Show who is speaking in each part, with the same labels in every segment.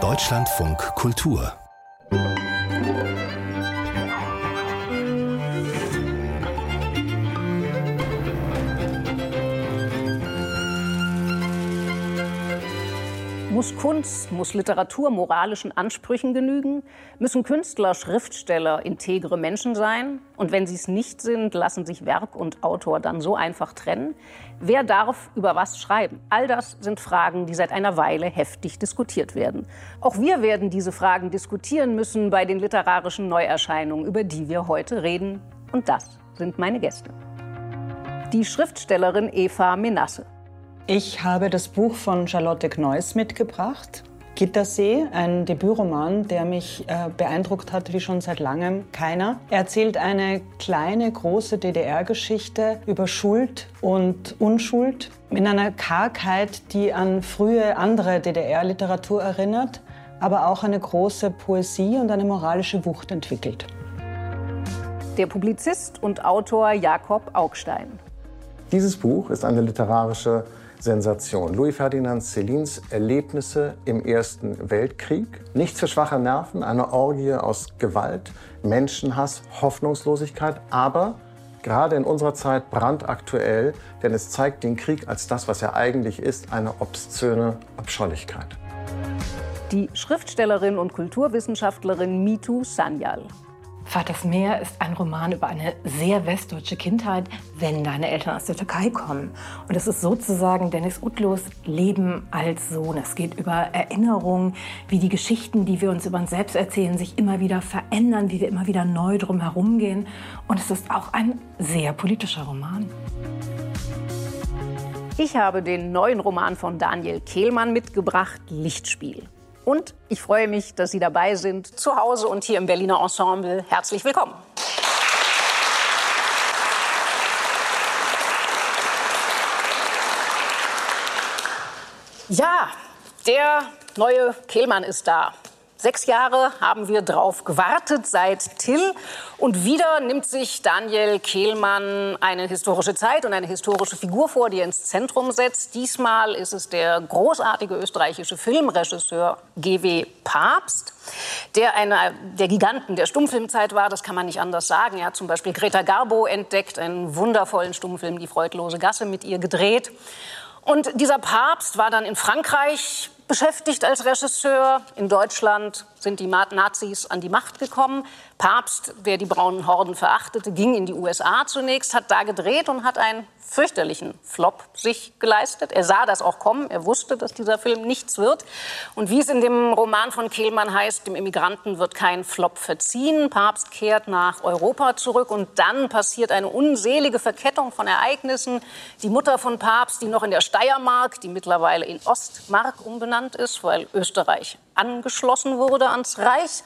Speaker 1: Deutschlandfunk Kultur
Speaker 2: Muss Kunst, muss Literatur moralischen Ansprüchen genügen? Müssen Künstler, Schriftsteller integre Menschen sein? Und wenn sie es nicht sind, lassen sich Werk und Autor dann so einfach trennen? Wer darf über was schreiben? All das sind Fragen, die seit einer Weile heftig diskutiert werden. Auch wir werden diese Fragen diskutieren müssen bei den literarischen Neuerscheinungen, über die wir heute reden. Und das sind meine Gäste. Die Schriftstellerin Eva Menasse.
Speaker 3: Ich habe das Buch von Charlotte Kneuss mitgebracht. Gittersee, ein Debütroman, der mich äh, beeindruckt hat wie schon seit langem keiner. Er erzählt eine kleine, große DDR-Geschichte über Schuld und Unschuld in einer Kargheit, die an frühe andere DDR-Literatur erinnert, aber auch eine große Poesie und eine moralische Wucht entwickelt.
Speaker 2: Der Publizist und Autor Jakob Augstein.
Speaker 4: Dieses Buch ist eine literarische Sensation. Louis Ferdinand Célines Erlebnisse im Ersten Weltkrieg. Nichts für schwache Nerven, eine Orgie aus Gewalt, Menschenhass, Hoffnungslosigkeit, aber gerade in unserer Zeit brandaktuell, denn es zeigt den Krieg als das, was er eigentlich ist, eine obszöne Abscheulichkeit.
Speaker 2: Die Schriftstellerin und Kulturwissenschaftlerin Mitu Sanyal.
Speaker 5: Vaters Meer ist ein Roman über eine sehr westdeutsche Kindheit, wenn deine Eltern aus der Türkei kommen. Und es ist sozusagen Dennis Utlos Leben als Sohn. Es geht über Erinnerungen, wie die Geschichten, die wir uns über uns selbst erzählen, sich immer wieder verändern, wie wir immer wieder neu drum herum gehen. Und es ist auch ein sehr politischer Roman.
Speaker 2: Ich habe den neuen Roman von Daniel Kehlmann mitgebracht, Lichtspiel. Und ich freue mich, dass Sie dabei sind, zu Hause und hier im Berliner Ensemble. Herzlich willkommen. Ja, der neue Kehlmann ist da. Sechs Jahre haben wir drauf gewartet seit Till. Und wieder nimmt sich Daniel Kehlmann eine historische Zeit und eine historische Figur vor, die er ins Zentrum setzt. Diesmal ist es der großartige österreichische Filmregisseur G.W. Papst, der einer der Giganten der Stummfilmzeit war. Das kann man nicht anders sagen. Er hat zum Beispiel Greta Garbo entdeckt, einen wundervollen Stummfilm, Die freudlose Gasse, mit ihr gedreht. Und dieser Papst war dann in Frankreich beschäftigt als Regisseur. In Deutschland sind die Nazis an die Macht gekommen. Papst, der die braunen Horden verachtete, ging in die USA zunächst, hat da gedreht und hat einen fürchterlichen Flop sich geleistet. Er sah das auch kommen. Er wusste, dass dieser Film nichts wird. Und wie es in dem Roman von Kehlmann heißt, dem Immigranten wird kein Flop verziehen. Papst kehrt nach Europa zurück und dann passiert eine unselige Verkettung von Ereignissen. Die Mutter von Papst, die noch in der Steiermark, die mittlerweile in Ostmark umbenannt ist, weil Österreich angeschlossen wurde ans Reich.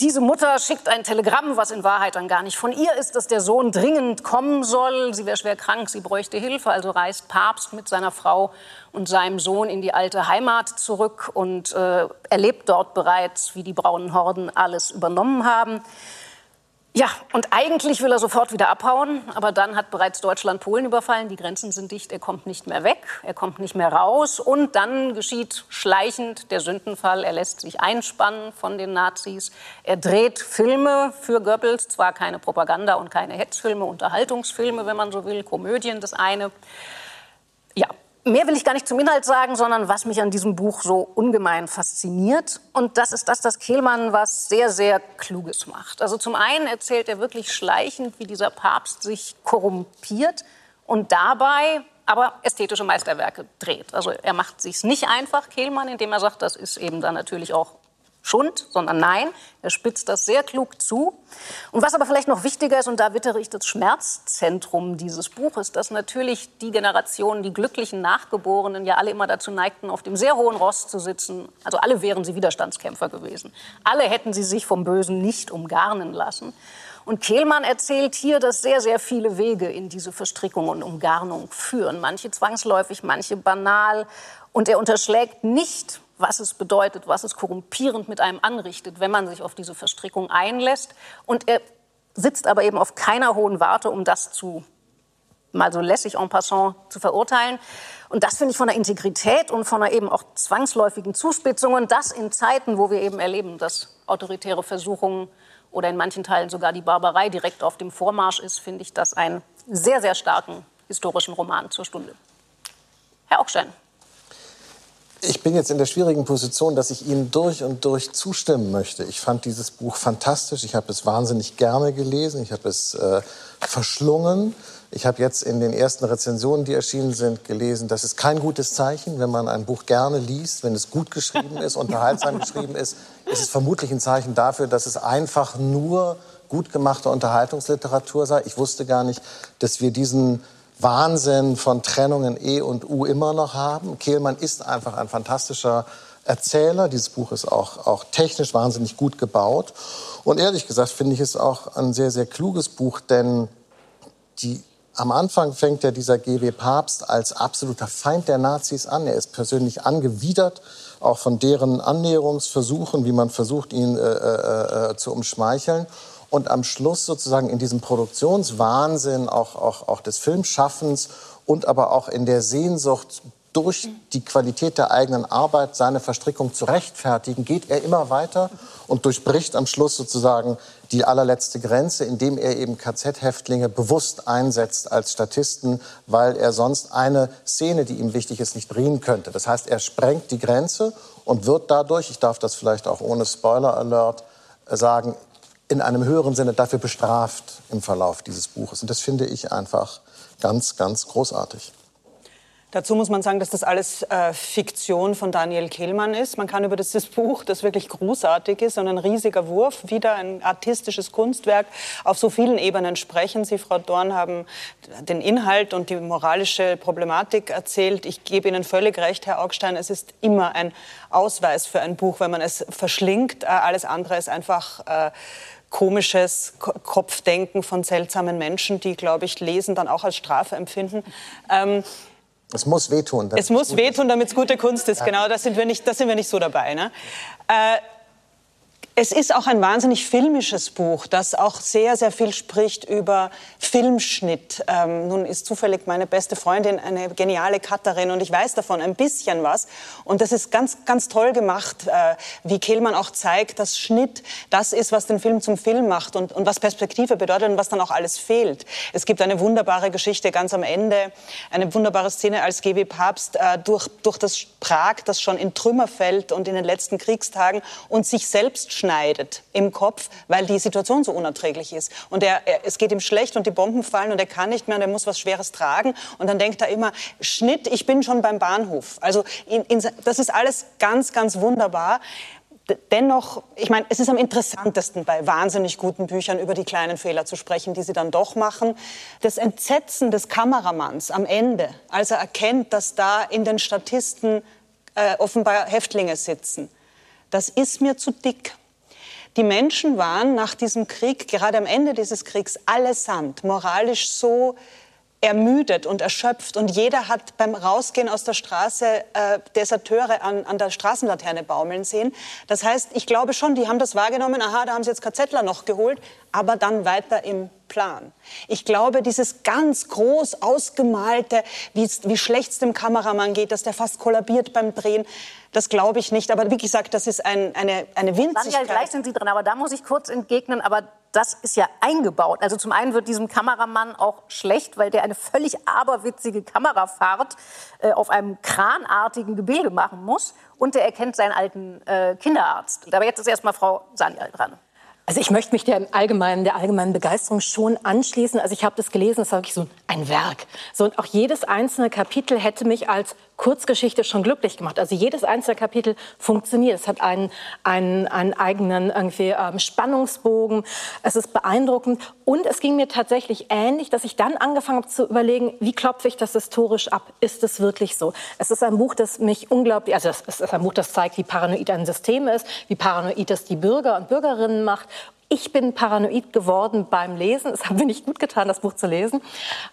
Speaker 2: Diese Mutter schickt ein Telegramm, was in Wahrheit dann gar nicht von ihr ist, dass der Sohn dringend kommen soll. Sie wäre schwer krank, sie bräuchte Hilfe. Also reist Papst mit seiner Frau und seinem Sohn in die alte Heimat zurück und äh, erlebt dort bereits, wie die braunen Horden alles übernommen haben. Ja, und eigentlich will er sofort wieder abhauen, aber dann hat bereits Deutschland Polen überfallen, die Grenzen sind dicht, er kommt nicht mehr weg, er kommt nicht mehr raus. Und dann geschieht schleichend der Sündenfall, er lässt sich einspannen von den Nazis, er dreht Filme für Goebbels, zwar keine Propaganda und keine Hetzfilme, Unterhaltungsfilme, wenn man so will, Komödien das eine. Ja, Mehr will ich gar nicht zum Inhalt sagen, sondern was mich an diesem Buch so ungemein fasziniert. Und das ist das, dass Kehlmann was sehr, sehr Kluges macht. Also zum einen erzählt er wirklich schleichend, wie dieser Papst sich korrumpiert und dabei aber ästhetische Meisterwerke dreht. Also er macht sich's nicht einfach, Kehlmann, indem er sagt, das ist eben dann natürlich auch Schund, sondern nein, er spitzt das sehr klug zu. Und was aber vielleicht noch wichtiger ist, und da wittere ich das Schmerzzentrum dieses Buches, dass natürlich die Generationen, die glücklichen Nachgeborenen ja alle immer dazu neigten, auf dem sehr hohen Ross zu sitzen. Also alle wären sie Widerstandskämpfer gewesen. Alle hätten sie sich vom Bösen nicht umgarnen lassen. Und Kehlmann erzählt hier, dass sehr, sehr viele Wege in diese Verstrickung und Umgarnung führen. Manche zwangsläufig, manche banal. Und er unterschlägt nicht, was es bedeutet, was es korrumpierend mit einem anrichtet, wenn man sich auf diese Verstrickung einlässt. Und er sitzt aber eben auf keiner hohen Warte, um das zu mal so lässig en passant zu verurteilen. Und das finde ich von der Integrität und von der eben auch zwangsläufigen Zuspitzung und das in Zeiten, wo wir eben erleben, dass autoritäre Versuchungen oder in manchen Teilen sogar die Barbarei direkt auf dem Vormarsch ist, finde ich das einen sehr, sehr starken historischen Roman zur Stunde. Herr Augstein.
Speaker 4: Ich bin jetzt in der schwierigen Position, dass ich Ihnen durch und durch zustimmen möchte. Ich fand dieses Buch fantastisch. Ich habe es wahnsinnig gerne gelesen. Ich habe es äh, verschlungen. Ich habe jetzt in den ersten Rezensionen, die erschienen sind, gelesen, das ist kein gutes Zeichen, wenn man ein Buch gerne liest, wenn es gut geschrieben ist, unterhaltsam geschrieben ist, ist es vermutlich ein Zeichen dafür, dass es einfach nur gut gemachte Unterhaltungsliteratur sei. Ich wusste gar nicht, dass wir diesen Wahnsinn von Trennungen E und U immer noch haben. Kehlmann ist einfach ein fantastischer Erzähler. Dieses Buch ist auch, auch technisch wahnsinnig gut gebaut. Und ehrlich gesagt finde ich es auch ein sehr, sehr kluges Buch, denn die am Anfang fängt ja dieser GW Papst als absoluter Feind der Nazis an. Er ist persönlich angewidert, auch von deren Annäherungsversuchen, wie man versucht, ihn äh, äh, äh, zu umschmeicheln. Und am Schluss sozusagen in diesem Produktionswahnsinn auch, auch, auch des Filmschaffens und aber auch in der Sehnsucht durch die Qualität der eigenen Arbeit seine Verstrickung zu rechtfertigen, geht er immer weiter und durchbricht am Schluss sozusagen die allerletzte Grenze, indem er eben KZ-Häftlinge bewusst einsetzt als Statisten, weil er sonst eine Szene, die ihm wichtig ist, nicht drehen könnte. Das heißt, er sprengt die Grenze und wird dadurch, ich darf das vielleicht auch ohne Spoiler-Alert sagen, in einem höheren Sinne dafür bestraft im Verlauf dieses Buches. Und das finde ich einfach ganz, ganz großartig.
Speaker 6: Dazu muss man sagen, dass das alles äh, Fiktion von Daniel Kehlmann ist. Man kann über dieses Buch, das wirklich großartig ist und ein riesiger Wurf, wieder ein artistisches Kunstwerk, auf so vielen Ebenen sprechen. Sie, Frau Dorn, haben den Inhalt und die moralische Problematik erzählt. Ich gebe Ihnen völlig recht, Herr Augstein, es ist immer ein Ausweis für ein Buch, wenn man es verschlingt. Äh, alles andere ist einfach... Äh, komisches Kopfdenken von seltsamen Menschen, die, glaube ich, Lesen dann auch als Strafe empfinden. Ähm,
Speaker 4: es muss wehtun.
Speaker 6: Es muss wehtun, damit es gute Kunst ist. Ja. Genau, da sind wir nicht, da sind wir nicht so dabei. Ne? Äh, es ist auch ein wahnsinnig filmisches Buch, das auch sehr, sehr viel spricht über Filmschnitt. Ähm, nun ist zufällig meine beste Freundin eine geniale Cutterin und ich weiß davon ein bisschen was. Und das ist ganz, ganz toll gemacht, äh, wie Kehlmann auch zeigt, dass Schnitt das ist, was den Film zum Film macht und, und was Perspektive bedeutet und was dann auch alles fehlt. Es gibt eine wunderbare Geschichte ganz am Ende, eine wunderbare Szene, als G.W. Papst äh, durch, durch das Prag, das schon in Trümmer fällt und in den letzten Kriegstagen und sich selbst schneidet im Kopf, weil die Situation so unerträglich ist. Und er, er, es geht ihm schlecht und die Bomben fallen und er kann nicht mehr und er muss was Schweres tragen. Und dann denkt er immer, Schnitt, ich bin schon beim Bahnhof. Also in, in, das ist alles ganz, ganz wunderbar dennoch, ich meine, es ist am interessantesten bei wahnsinnig guten Büchern über die kleinen Fehler zu sprechen, die sie dann doch machen. Das Entsetzen des Kameramanns am Ende, als er erkennt, dass da in den Statisten äh, offenbar Häftlinge sitzen, das ist mir zu dick. Die Menschen waren nach diesem Krieg, gerade am Ende dieses Kriegs, allesamt moralisch so ermüdet und erschöpft. Und jeder hat beim Rausgehen aus der Straße äh, Deserteure an, an der Straßenlaterne baumeln sehen. Das heißt, ich glaube schon, die haben das wahrgenommen, aha, da haben sie jetzt KZler noch geholt, aber dann weiter im Plan. Ich glaube, dieses ganz groß ausgemalte, wie, wie schlecht es dem Kameramann geht, dass der fast kollabiert beim Drehen, das glaube ich nicht. Aber wie gesagt, das ist ein, eine, eine Winzigkeit.
Speaker 2: Daniel, gleich sind Sie dran, aber da muss ich kurz entgegnen, aber das ist ja eingebaut. Also zum einen wird diesem Kameramann auch schlecht, weil der eine völlig aberwitzige Kamerafahrt äh, auf einem kranartigen Gebilde machen muss. Und er erkennt seinen alten äh, Kinderarzt. Aber jetzt ist erst mal Frau Sanyal dran.
Speaker 5: Also ich möchte mich der allgemeinen, der allgemeinen Begeisterung schon anschließen. Also ich habe das gelesen, es war wirklich so ein Werk. So und auch jedes einzelne Kapitel hätte mich als Kurzgeschichte schon glücklich gemacht. Also jedes einzelne Kapitel funktioniert. Es hat einen, einen, einen eigenen irgendwie ähm, Spannungsbogen. Es ist beeindruckend und es ging mir tatsächlich ähnlich, dass ich dann angefangen habe zu überlegen, wie klopfe ich das historisch ab? Ist es wirklich so? Es ist ein Buch, das mich unglaublich, also es ist ein Buch, das zeigt, wie paranoid ein System ist, wie paranoid es die Bürger und Bürgerinnen macht ich bin paranoid geworden beim Lesen. Es hat mir nicht gut getan, das Buch zu lesen.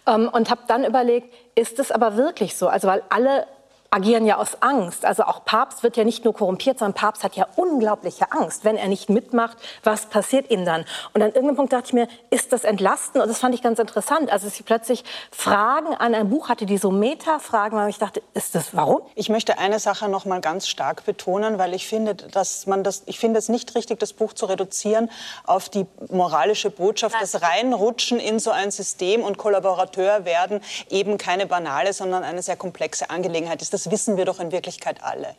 Speaker 5: Ähm, und habe dann überlegt, ist es aber wirklich so? Also weil alle agieren ja aus Angst. Also auch Papst wird ja nicht nur korrumpiert, sondern Papst hat ja unglaubliche Angst. Wenn er nicht mitmacht, was passiert ihm dann? Und an irgendeinem Punkt dachte ich mir, ist das entlastend? Und das fand ich ganz interessant. Also dass ich plötzlich Fragen an ein Buch hatte, die so Meta-Fragen waren. Ich dachte, ist das warum?
Speaker 6: Ich möchte eine Sache noch mal ganz stark betonen, weil ich finde, dass man das, ich finde es nicht richtig, das Buch zu reduzieren auf die moralische Botschaft, das Reinrutschen in so ein System und Kollaborateur werden eben keine banale, sondern eine sehr komplexe Angelegenheit ist. Das das wissen wir doch in Wirklichkeit alle.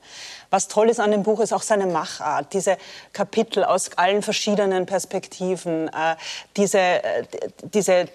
Speaker 6: Was toll ist an dem Buch, ist auch seine Machart, diese Kapitel aus allen verschiedenen Perspektiven, äh, diese, äh, diese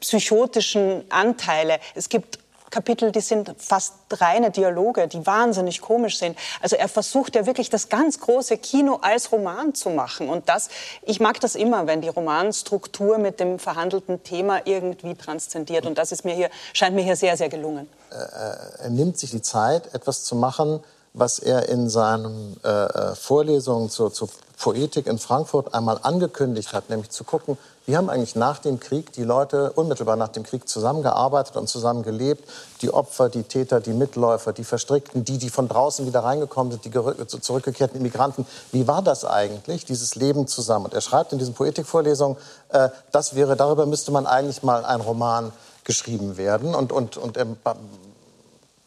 Speaker 6: psychotischen Anteile. Es gibt Kapitel, die sind fast reine Dialoge, die wahnsinnig komisch sind. Also er versucht ja wirklich das ganz große Kino als Roman zu machen. Und das, ich mag das immer, wenn die Romanstruktur mit dem verhandelten Thema irgendwie transzendiert. Und das ist mir hier, scheint mir hier sehr, sehr gelungen.
Speaker 4: Er nimmt sich die Zeit, etwas zu machen, was er in seinen äh, äh, Vorlesungen zur, zur Poetik in Frankfurt einmal angekündigt hat, nämlich zu gucken, wie haben eigentlich nach dem Krieg die Leute unmittelbar nach dem Krieg zusammengearbeitet und zusammengelebt, die Opfer, die Täter, die Mitläufer, die Verstrickten, die, die von draußen wieder reingekommen sind, die zurückgekehrten Immigranten. Wie war das eigentlich, dieses Leben zusammen? Und er schreibt in diesen Poetikvorlesungen, äh, das wäre, darüber müsste man eigentlich mal ein Roman geschrieben werden. Und, und, und er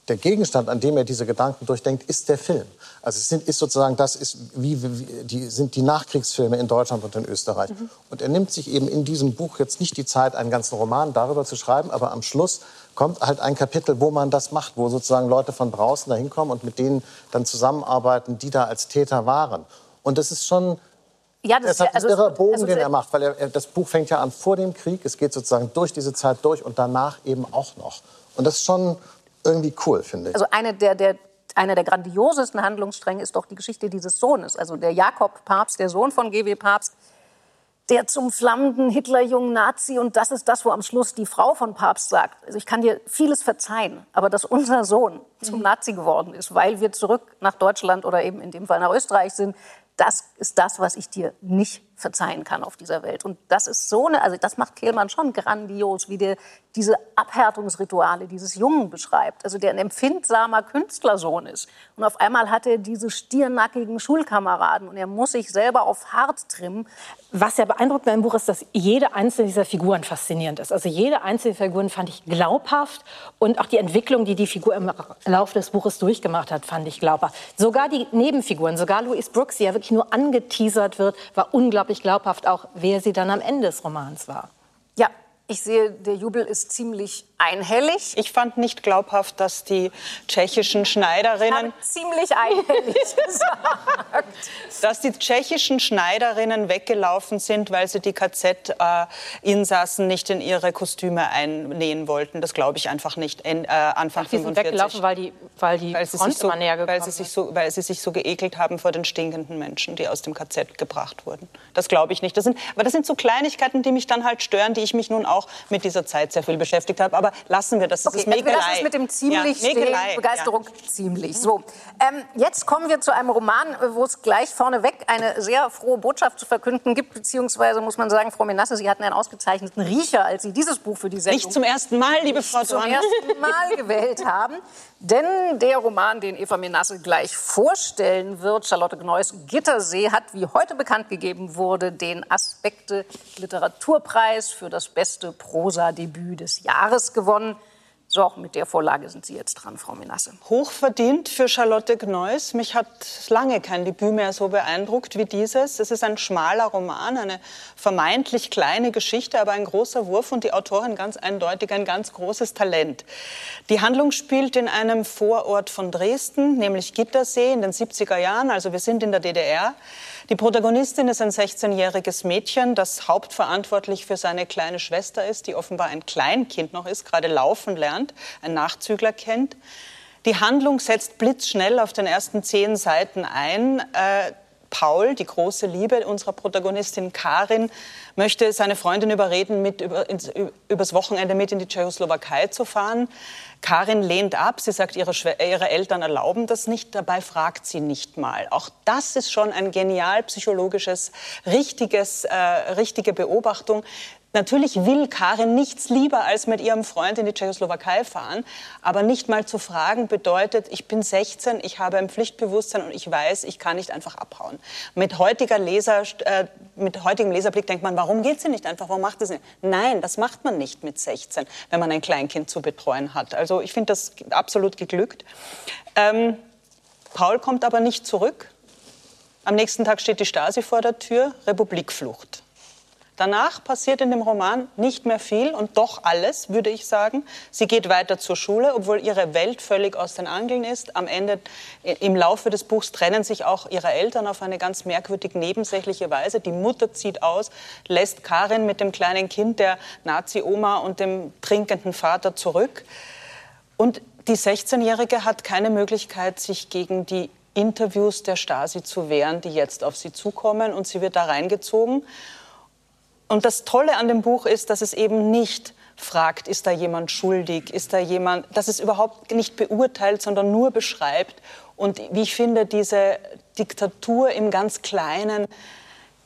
Speaker 4: der Gegenstand, an dem er diese Gedanken durchdenkt, ist der Film. Also es sind, ist sozusagen, das ist wie, wie die sind die Nachkriegsfilme in Deutschland und in Österreich. Mhm. Und er nimmt sich eben in diesem Buch jetzt nicht die Zeit, einen ganzen Roman darüber zu schreiben, aber am Schluss kommt halt ein Kapitel, wo man das macht, wo sozusagen Leute von draußen da hinkommen und mit denen dann zusammenarbeiten, die da als Täter waren. Und das ist schon ja, das, das ist also, irrer Bogen, also, den er macht, weil er, das Buch fängt ja an vor dem Krieg, es geht sozusagen durch diese Zeit durch und danach eben auch noch. Und das ist schon irgendwie cool, finde ich.
Speaker 2: Also eine der, der, einer der grandiosesten Handlungsstränge ist doch die Geschichte dieses Sohnes. Also der Jakob Papst, der Sohn von G.W. Papst, der zum flammenden Hitlerjungen Nazi und das ist das, wo am Schluss die Frau von Papst sagt, also ich kann dir vieles verzeihen, aber dass unser Sohn zum mhm. Nazi geworden ist, weil wir zurück nach Deutschland oder eben in dem Fall nach Österreich sind, das ist das, was ich dir nicht verzeihen kann auf dieser Welt. Und das ist so eine, also das macht Kehlmann schon grandios, wie der diese Abhärtungsrituale dieses Jungen beschreibt. Also der ein empfindsamer Künstlersohn ist. Und auf einmal hat er diese stiernackigen Schulkameraden und er muss sich selber auf hart trimmen.
Speaker 5: Was ja beeindruckt beim Buch ist, dass jede einzelne dieser Figuren faszinierend ist. Also jede einzelne Figur fand ich glaubhaft und auch die Entwicklung, die die Figur im Laufe des Buches durchgemacht hat, fand ich glaubhaft. Sogar die Nebenfiguren, sogar Louise Brooks, die ja wirklich nur angeteasert wird, war unglaublich unglaublich glaubhaft auch, wer sie dann am Ende des Romans war.
Speaker 2: Ich sehe, der Jubel ist ziemlich einhellig.
Speaker 6: Ich fand nicht glaubhaft, dass die tschechischen Schneiderinnen
Speaker 2: ziemlich einhellig gesagt.
Speaker 6: dass die tschechischen Schneiderinnen weggelaufen sind, weil sie die KZ-Insassen nicht in ihre Kostüme einnähen wollten. Das glaube ich einfach nicht. Äh, Anfang Ach,
Speaker 5: die sind weggelaufen, weil die, weil die
Speaker 6: weil sie, sich so, weil, sie sich so, weil sie sich so geekelt haben vor den stinkenden Menschen, die aus dem KZ gebracht wurden. Das glaube ich nicht. Das sind, aber das sind so Kleinigkeiten, die mich dann halt stören, die ich mich nun auch mit dieser Zeit sehr viel beschäftigt habe. Aber lassen wir das. Das
Speaker 2: okay, ist Mäkelei. Also wir lassen es mit dem ziemlich ja, stehen. Begeisterung ja. ziemlich. So, ähm, jetzt kommen wir zu einem Roman, wo es gleich vorneweg eine sehr frohe Botschaft zu verkünden gibt, beziehungsweise muss man sagen, Frau Menasse, Sie hatten einen ausgezeichneten Riecher, als Sie dieses Buch für die Sendung
Speaker 6: nicht zum ersten Mal, liebe Frau
Speaker 2: Dorn, zum ersten Mal gewählt haben. Denn der Roman, den Eva Menasse gleich vorstellen wird, Charlotte Gneuss Gittersee, hat, wie heute bekannt gegeben wurde, den Aspekte Literaturpreis für das beste Prosa-Debüt des Jahres gewonnen. So, mit der Vorlage sind Sie jetzt dran, Frau Menasse.
Speaker 6: Hochverdient für Charlotte Gneuss. Mich hat lange kein Debüt mehr so beeindruckt wie dieses. Es ist ein schmaler Roman, eine vermeintlich kleine Geschichte, aber ein großer Wurf und die Autorin ganz eindeutig ein ganz großes Talent. Die Handlung spielt in einem Vorort von Dresden, nämlich Gittersee in den 70er Jahren, also wir sind in der DDR. Die Protagonistin ist ein 16-jähriges Mädchen, das hauptverantwortlich für seine kleine Schwester ist, die offenbar ein Kleinkind noch ist, gerade laufen lernt, ein Nachzügler kennt. Die Handlung setzt blitzschnell auf den ersten zehn Seiten ein. Äh, Paul, die große Liebe unserer Protagonistin Karin, möchte seine Freundin überreden, mit über, ins, übers Wochenende mit in die Tschechoslowakei zu fahren. Karin lehnt ab. Sie sagt, ihre, ihre, Eltern erlauben das nicht. Dabei fragt sie nicht mal. Auch das ist schon ein genial psychologisches, richtiges, äh, richtige Beobachtung Natürlich will Karin nichts lieber als mit ihrem Freund in die Tschechoslowakei fahren, aber nicht mal zu fragen bedeutet, ich bin 16, ich habe ein Pflichtbewusstsein und ich weiß, ich kann nicht einfach abhauen. Mit, heutiger Leser, äh, mit heutigem Leserblick denkt man, warum geht sie nicht einfach, warum macht sie nicht? Nein, das macht man nicht mit 16, wenn man ein Kleinkind zu betreuen hat. Also ich finde das absolut geglückt. Ähm, Paul kommt aber nicht zurück. Am nächsten Tag steht die Stasi vor der Tür, Republikflucht. Danach passiert in dem Roman nicht mehr viel und doch alles, würde ich sagen. Sie geht weiter zur Schule, obwohl ihre Welt völlig aus den Angeln ist. Am Ende, im Laufe des Buchs, trennen sich auch ihre Eltern auf eine ganz merkwürdig nebensächliche Weise. Die Mutter zieht aus, lässt Karin mit dem kleinen Kind der Nazi-Oma und dem trinkenden Vater zurück. Und die 16-Jährige hat keine Möglichkeit, sich gegen die Interviews der Stasi zu wehren, die jetzt auf sie zukommen. Und sie wird da reingezogen. Und das Tolle an dem Buch ist, dass es eben nicht fragt, ist da jemand schuldig, ist da jemand, dass es überhaupt nicht beurteilt, sondern nur beschreibt. Und wie ich finde, diese Diktatur im ganz Kleinen,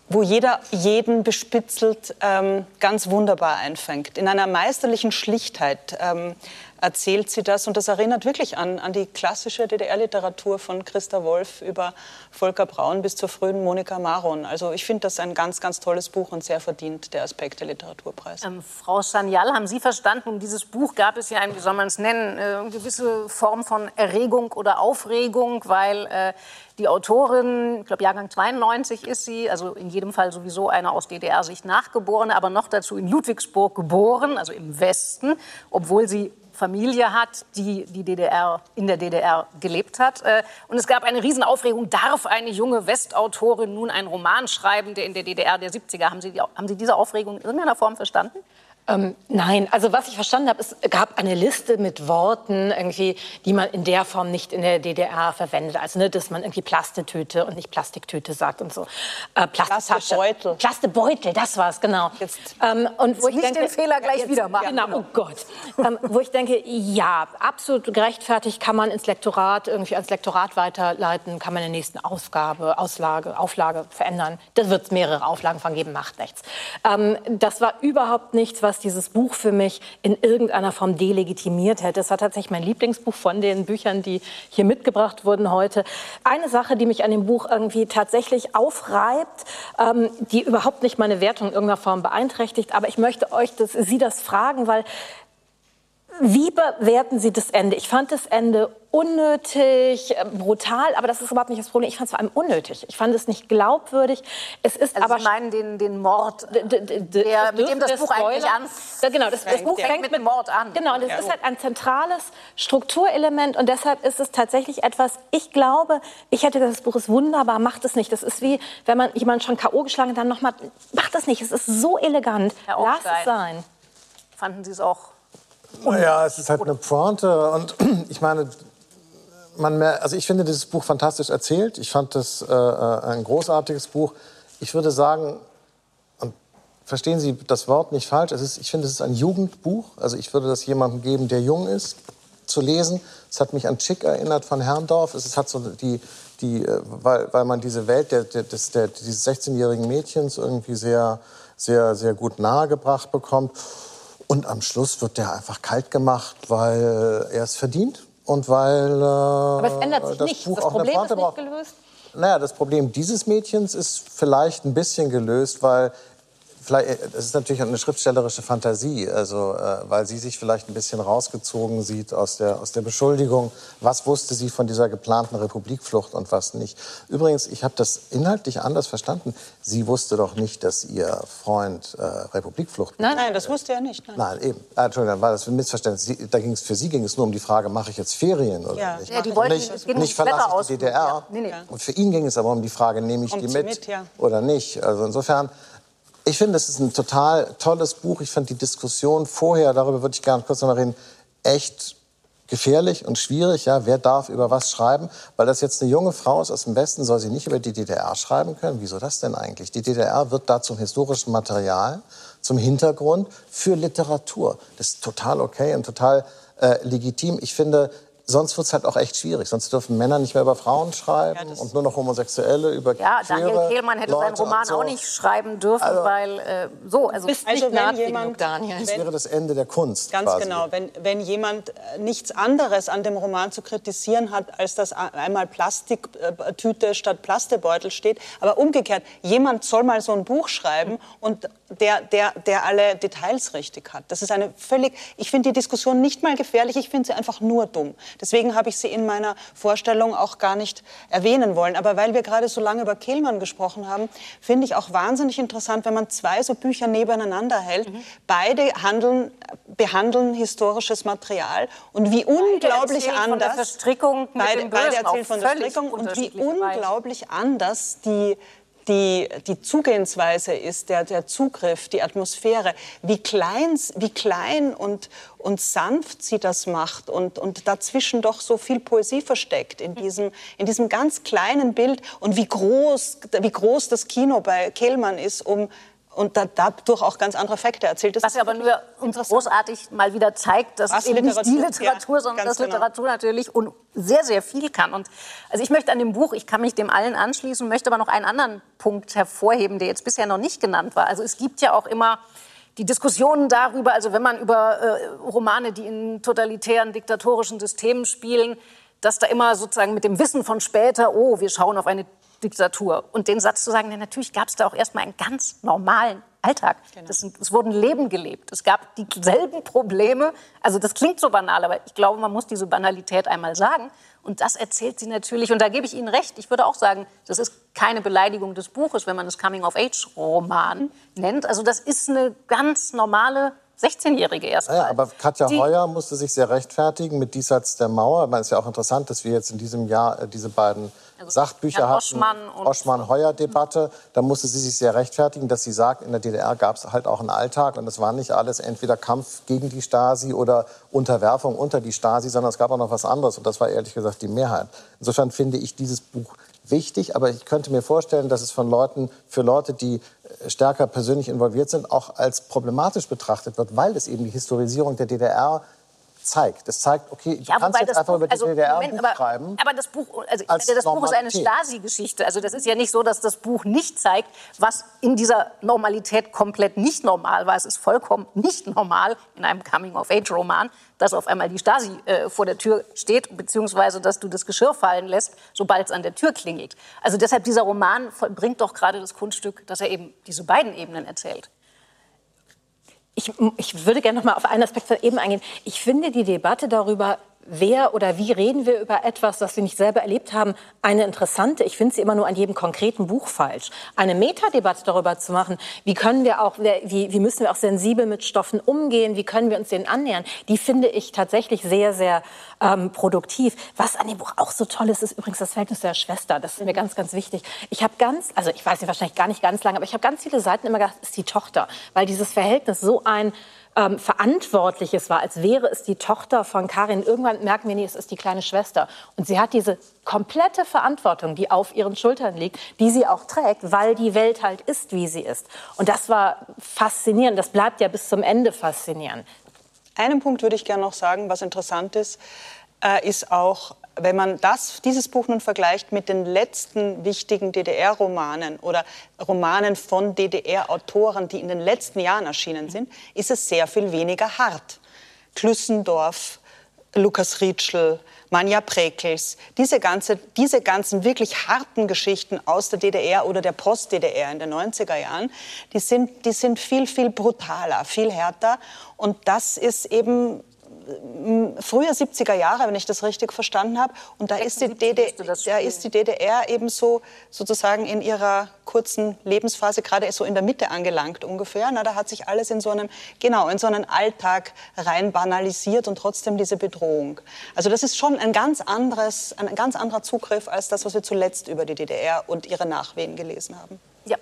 Speaker 6: wo jeder jeden bespitzelt, ähm, ganz wunderbar einfängt. In einer meisterlichen Schlichtheit. Ähm, erzählt sie das. Und das erinnert wirklich an, an die klassische DDR-Literatur von Christa Wolf über Volker Braun bis zur frühen Monika Maron. Also ich finde das ein ganz, ganz tolles Buch und sehr verdient der Aspekt der Literaturpreis.
Speaker 2: Ähm, Frau Sanyal, haben Sie verstanden, um dieses Buch gab es ja ein, wie soll man es nennen, äh, eine gewisse Form von Erregung oder Aufregung, weil äh, die Autorin, ich glaube Jahrgang 92 ist sie, also in jedem Fall sowieso eine aus DDR-Sicht nachgeborene, aber noch dazu in Ludwigsburg geboren, also im Westen, obwohl sie Familie hat, die, die DDR, in der DDR gelebt hat. Äh, und es gab eine Riesenaufregung, darf eine junge Westautorin nun einen Roman schreiben, der in der DDR der 70er, haben Sie, haben Sie diese Aufregung in irgendeiner Form verstanden?
Speaker 5: Ähm, nein, also was ich verstanden habe, es gab eine Liste mit Worten, irgendwie, die man in der Form nicht in der DDR verwendet. Also, ne, dass man irgendwie Plastetüte und nicht Plastiktüte sagt und so.
Speaker 6: Äh, Plastebeutel.
Speaker 5: Plastebeutel, das war's, genau.
Speaker 2: Jetzt, ähm, und wo ich nicht denke, den Fehler gleich jetzt, wieder machen.
Speaker 5: Genau, oh Gott. ähm, wo ich denke, ja, absolut gerechtfertigt kann man ins Lektorat, irgendwie ans Lektorat weiterleiten, kann man in der nächsten Ausgabe, Auslage, Auflage verändern. Das wird es mehrere Auflagen von geben, macht nichts. Ähm, das war überhaupt nichts, was dieses Buch für mich in irgendeiner Form delegitimiert hätte. Es war tatsächlich mein Lieblingsbuch von den Büchern, die hier mitgebracht wurden heute. Eine Sache, die mich an dem Buch irgendwie tatsächlich aufreibt, ähm, die überhaupt nicht meine Wertung in irgendeiner Form beeinträchtigt, aber ich möchte euch das, Sie das fragen, weil wie bewerten Sie das Ende? Ich fand das Ende unnötig, äh, brutal, aber das ist überhaupt nicht das Problem. Ich fand es vor allem unnötig. Ich fand es nicht glaubwürdig. Es ist
Speaker 2: also
Speaker 5: aber
Speaker 2: Sie meinen den, den Mord, der, mit dem das Buch eigentlich anfängt.
Speaker 5: Genau, das, das Buch fängt mit, mit Mord an. Genau, und es ja. ist halt ein zentrales Strukturelement und deshalb ist es tatsächlich etwas, ich glaube, ich hätte das Buch ist wunderbar, macht es nicht. Das ist wie, wenn man jemanden schon K.O. geschlagen hat, dann nochmal, macht das nicht. Es ist so elegant. Lass es sein.
Speaker 2: Fanden Sie es auch
Speaker 4: naja, es ist halt eine Pointe und ich meine, man mehr, also ich finde dieses Buch fantastisch erzählt. Ich fand das äh, äh, ein großartiges Buch. Ich würde sagen, und verstehen Sie das Wort nicht falsch, es ist, ich finde, es ist ein Jugendbuch. Also ich würde das jemandem geben, der jung ist, zu lesen. Es hat mich an Chick erinnert von Herrndorf. Es hat so die, die, äh, weil, weil man diese Welt der, der, der, dieses 16-jährigen Mädchens irgendwie sehr, sehr, sehr gut nahegebracht bekommt. Und am Schluss wird der einfach kalt gemacht, weil er es verdient und weil äh,
Speaker 5: Aber es ändert sich das nichts. Buch das auch Problem eine ist nicht gelöst.
Speaker 4: Naja, das Problem dieses Mädchens ist vielleicht ein bisschen gelöst, weil vielleicht, äh, es ist natürlich eine schriftstellerische Fantasie, also, äh, weil sie sich vielleicht ein bisschen rausgezogen sieht aus der, aus der Beschuldigung. Was wusste sie von dieser geplanten Republikflucht und was nicht? Übrigens, ich habe das inhaltlich anders verstanden. Sie wusste doch nicht, dass ihr Freund äh, Republikflucht.
Speaker 6: Nein, nein, das wusste er nicht.
Speaker 4: Nein, nein eben. Ah, Entschuldigung, dann war das ein Missverständnis. Sie, da ging's, für Sie ging es nur um die Frage, mache ich jetzt Ferien oder
Speaker 6: ja.
Speaker 4: nicht?
Speaker 2: Ja, die wollten,
Speaker 4: nicht, nicht verlasse ich die DDR. Ja. Nee, nee. Und für ihn ging es aber um die Frage, nehme ich um die mit, mit ja. oder nicht? Also insofern ich finde, es ist ein total tolles Buch. Ich fand die Diskussion vorher, darüber würde ich gerne kurz noch reden, echt gefährlich und schwierig. Ja, wer darf über was schreiben? Weil das jetzt eine junge Frau ist aus dem Westen, soll sie nicht über die DDR schreiben können. Wieso das denn eigentlich? Die DDR wird da zum historischen Material, zum Hintergrund für Literatur. Das ist total okay und total äh, legitim. Ich finde, sonst wird es halt auch echt schwierig. Sonst dürfen Männer nicht mehr über Frauen schreiben ja, und nur noch Homosexuelle über
Speaker 2: Ja, Daniel Kehlmann hätte Leute seinen Roman so. auch nicht schreiben dürfen, also, weil äh, so.
Speaker 6: Also, bist also wenn jemand,
Speaker 4: Daniel. Das wäre das Ende der Kunst.
Speaker 6: Ganz
Speaker 4: quasi.
Speaker 6: genau. Wenn, wenn jemand äh, nichts anderes an dem Roman zu kritisieren hat, als dass einmal Plastiktüte statt Plastebeutel steht, aber umgekehrt, jemand soll mal so ein Buch schreiben und der, der, der alle Details richtig hat. Das ist eine völlig, ich finde die Diskussion nicht mal gefährlich, ich finde sie einfach nur dumm. Deswegen habe ich sie in meiner Vorstellung auch gar nicht erwähnen wollen. Aber weil wir gerade so lange über Kehlmann gesprochen haben, finde ich auch wahnsinnig interessant, wenn man zwei so Bücher nebeneinander hält. Mhm. Beide handeln, behandeln historisches Material und wie unglaublich
Speaker 2: beide
Speaker 6: anders. Von
Speaker 2: der Verstrickung mit
Speaker 6: beide, beide erzählen von der Verstrickung und wie unglaublich anders die die, die Zugehensweise ist, der, der Zugriff, die Atmosphäre, wie klein, wie klein und, und sanft sie das macht und, und dazwischen doch so viel Poesie versteckt in diesem, in diesem ganz kleinen Bild und wie groß, wie groß das Kino bei Kehlmann ist, um und da, dadurch auch ganz andere Effekte erzielt.
Speaker 2: Das Was aber nur uns großartig mal wieder zeigt, dass eben nicht die Literatur, ja, sondern dass genau. Literatur natürlich und sehr, sehr viel kann. Und also ich möchte an dem Buch, ich kann mich dem allen anschließen, möchte aber noch einen anderen Punkt hervorheben, der jetzt bisher noch nicht genannt war. Also es gibt ja auch immer die Diskussionen darüber, also wenn man über äh, Romane, die in totalitären, diktatorischen Systemen spielen, dass da immer sozusagen mit dem Wissen von später, oh, wir schauen auf eine Diktatur. Und den Satz zu sagen, denn natürlich gab es da auch erstmal einen ganz normalen Alltag. Genau. Das, es wurden Leben gelebt. Es gab dieselben Probleme. Also das klingt so banal, aber ich glaube, man muss diese Banalität einmal sagen. Und das erzählt sie natürlich. Und da gebe ich Ihnen recht. Ich würde auch sagen, das ist keine Beleidigung des Buches, wenn man es Coming-of-Age-Roman nennt. Also das ist eine ganz normale 16-Jährige erst.
Speaker 4: Ja, aber Katja die, Heuer musste sich sehr rechtfertigen mit Diesseits der Mauer. Es ist ja auch interessant, dass wir jetzt in diesem Jahr äh, diese beiden also Sachbücher hatten. Oschmann-Heuer-Debatte. Da musste sie sich sehr rechtfertigen, dass sie sagt, in der DDR gab es halt auch einen Alltag und es war nicht alles entweder Kampf gegen die Stasi oder Unterwerfung unter die Stasi, sondern es gab auch noch was anderes und das war ehrlich gesagt die Mehrheit. Insofern finde ich dieses Buch wichtig, aber ich könnte mir vorstellen, dass es von Leuten, für Leute, die äh, stärker persönlich involviert sind, auch als problematisch betrachtet wird, weil es eben die Historisierung der DDR zeigt. Es zeigt, okay, du ja, kannst jetzt einfach Buch, über die also, DDR Moment, ein Buch
Speaker 2: aber,
Speaker 4: schreiben.
Speaker 2: Aber das Buch, also das Buch ist eine Stasi-Geschichte. Also das ist ja nicht so, dass das Buch nicht zeigt, was in dieser Normalität komplett nicht normal war. Es ist vollkommen nicht normal in einem Coming-of-Age-Roman, dass auf einmal die Stasi äh, vor der Tür steht, beziehungsweise dass du das Geschirr fallen lässt, sobald es an der Tür klingelt. Also deshalb dieser Roman vollbringt doch gerade das Kunststück, dass er eben diese beiden Ebenen erzählt.
Speaker 5: Ich, ich würde gerne noch mal auf einen Aspekt von eben eingehen. Ich finde die Debatte darüber, wer oder wie reden wir über etwas, das wir nicht selber erlebt haben, eine interessante. Ich finde sie immer nur an jedem konkreten Buch falsch. Eine Metadebatte darüber zu machen, wie können wir auch, wie, wie müssen wir auch sensibel mit Stoffen umgehen, wie können wir uns denen annähern, die finde ich tatsächlich sehr, sehr ähm, produktiv. Was an dem Buch auch so toll ist, ist übrigens das Verhältnis der Schwester. Das ist mir ganz, ganz wichtig. Ich habe ganz, also ich weiß nicht, wahrscheinlich gar nicht ganz lange, aber ich habe ganz viele Seiten immer gedacht, ist die Tochter, weil dieses Verhältnis so ein ähm, Verantwortliches war, als wäre es die Tochter von Karin. Irgendwann merken wir, nee, es ist die kleine Schwester. Und sie hat diese komplette Verantwortung, die auf ihren Schultern liegt, die sie auch trägt, weil die Welt halt ist, wie sie ist. Und das war faszinierend. Das bleibt ja bis zum Ende faszinierend.
Speaker 6: Einen Punkt würde ich gerne noch sagen, was interessant ist, äh, ist auch wenn man das, dieses Buch nun vergleicht mit den letzten wichtigen DDR-Romanen oder Romanen von DDR-Autoren, die in den letzten Jahren erschienen sind, ist es sehr viel weniger hart. Klüssendorf, Lukas Ritschl, Manja Prekels, diese, ganze, diese ganzen wirklich harten Geschichten aus der DDR oder der Post-DDR in den 90er Jahren, die sind, die sind viel, viel brutaler, viel härter. Und das ist eben früher 70er Jahre, wenn ich das richtig verstanden habe. Und da, ist die, DDR, da ist die DDR eben so sozusagen in ihrer kurzen Lebensphase gerade so in der Mitte angelangt ungefähr. Na, da hat sich alles in so einem, genau, in so einen Alltag rein banalisiert und trotzdem diese Bedrohung. Also das ist schon ein ganz anderes, ein ganz anderer Zugriff als das, was wir zuletzt über die DDR und ihre Nachwehen gelesen haben.
Speaker 2: Ja,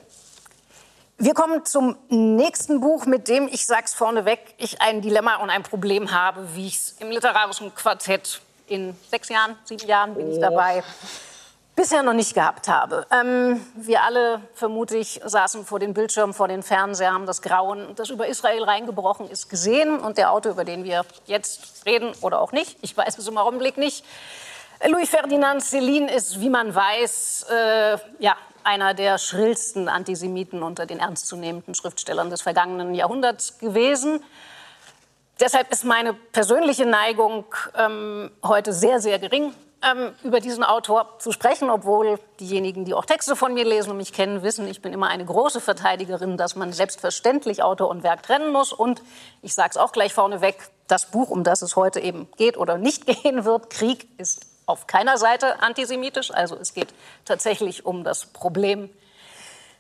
Speaker 2: wir kommen zum nächsten Buch, mit dem, ich sag's vorneweg, ich ein Dilemma und ein Problem habe, wie ich es im literarischen Quartett in sechs Jahren, sieben Jahren bin ich dabei, bisher noch nicht gehabt habe. Ähm, wir alle, vermute ich, saßen vor den Bildschirmen, vor den Fernseher, haben das Grauen, das über Israel reingebrochen ist, gesehen. Und der Autor, über den wir jetzt reden oder auch nicht, ich weiß es im Augenblick nicht, Louis Ferdinand Céline ist, wie man weiß, äh, ja, einer der schrillsten Antisemiten unter den ernstzunehmenden Schriftstellern des vergangenen Jahrhunderts gewesen. Deshalb ist meine persönliche Neigung ähm, heute sehr, sehr gering, ähm, über diesen Autor zu sprechen, obwohl diejenigen, die auch Texte von mir lesen und mich kennen, wissen, ich bin immer eine große Verteidigerin, dass man selbstverständlich Autor und Werk trennen muss. Und ich sage es auch gleich vorneweg, das Buch, um das es heute eben geht oder nicht gehen wird, Krieg, ist auf keiner Seite antisemitisch. Also es geht tatsächlich um das Problem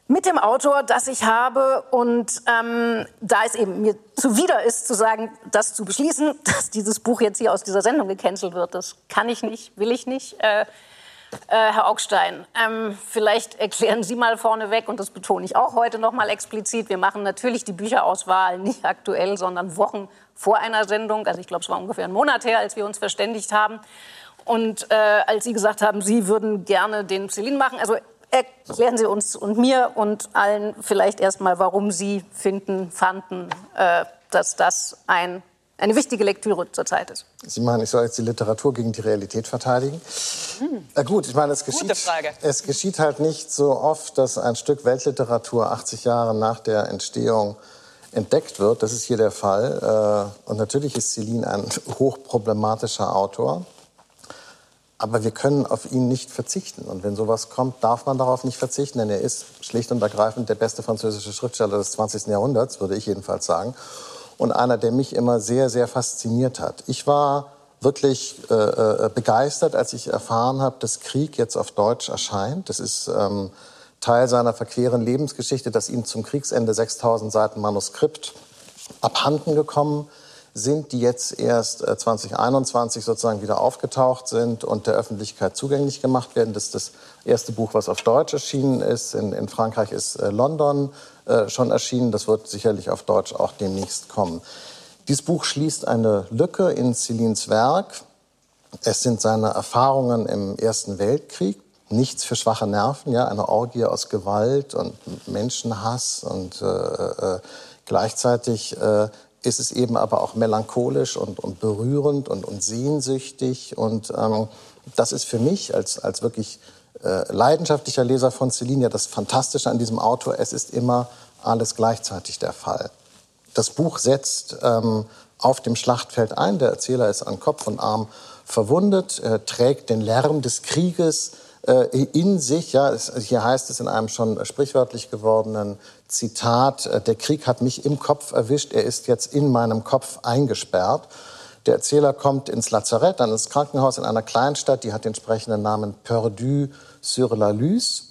Speaker 2: mit dem Autor, das ich habe. Und ähm, da es eben mir zuwider ist, zu sagen, das zu beschließen, dass dieses Buch jetzt hier aus dieser Sendung gecancelt wird, das kann ich nicht, will ich nicht. Äh, äh, Herr Augstein, ähm, vielleicht erklären Sie mal vorneweg, und das betone ich auch heute noch mal explizit, wir machen natürlich die Bücherauswahl nicht aktuell, sondern Wochen vor einer Sendung. Also ich glaube, es war ungefähr ein Monat her, als wir uns verständigt haben. Und äh, als Sie gesagt haben, Sie würden gerne den Celine machen, also erklären Sie uns und mir und allen vielleicht erstmal, warum Sie finden, fanden, äh, dass das ein, eine wichtige Lektüre zurzeit ist.
Speaker 4: Sie meinen, ich soll jetzt die Literatur gegen die Realität verteidigen? Hm. Na gut, ich meine, es geschieht, es geschieht halt nicht so oft, dass ein Stück Weltliteratur 80 Jahre nach der Entstehung entdeckt wird. Das ist hier der Fall. Äh, und natürlich ist Celine ein hochproblematischer Autor. Aber wir können auf ihn nicht verzichten. Und wenn sowas kommt, darf man darauf nicht verzichten, denn er ist schlicht und ergreifend der beste französische Schriftsteller des 20. Jahrhunderts, würde ich jedenfalls sagen. Und einer, der mich immer sehr, sehr fasziniert hat. Ich war wirklich äh, äh begeistert, als ich erfahren habe, dass Krieg jetzt auf Deutsch erscheint. Das ist ähm, Teil seiner verqueren Lebensgeschichte, dass ihm zum Kriegsende 6000 Seiten Manuskript abhanden gekommen sind, die jetzt erst 2021 äh, sozusagen wieder aufgetaucht sind und der Öffentlichkeit zugänglich gemacht werden. Das ist das erste Buch, was auf Deutsch erschienen ist. In, in Frankreich ist äh, London äh, schon erschienen. Das wird sicherlich auf Deutsch auch demnächst kommen. Dieses Buch schließt eine Lücke in Celines Werk. Es sind seine Erfahrungen im Ersten Weltkrieg. Nichts für schwache Nerven, ja, eine Orgie aus Gewalt und Menschenhass und äh, äh, gleichzeitig äh, ist es eben aber auch melancholisch und, und berührend und, und sehnsüchtig. Und ähm, das ist für mich als, als wirklich äh, leidenschaftlicher Leser von Celine ja das Fantastische an diesem Autor. Es ist immer alles gleichzeitig der Fall. Das Buch setzt ähm, auf dem Schlachtfeld ein. Der Erzähler ist an Kopf und Arm verwundet, äh, trägt den Lärm des Krieges äh, in sich. Ja, es, hier heißt es in einem schon sprichwörtlich gewordenen Zitat, äh, der Krieg hat mich im Kopf erwischt, er ist jetzt in meinem Kopf eingesperrt. Der Erzähler kommt ins Lazarett, dann ins Krankenhaus in einer Kleinstadt, die hat den entsprechenden Namen Perdu sur la Luce,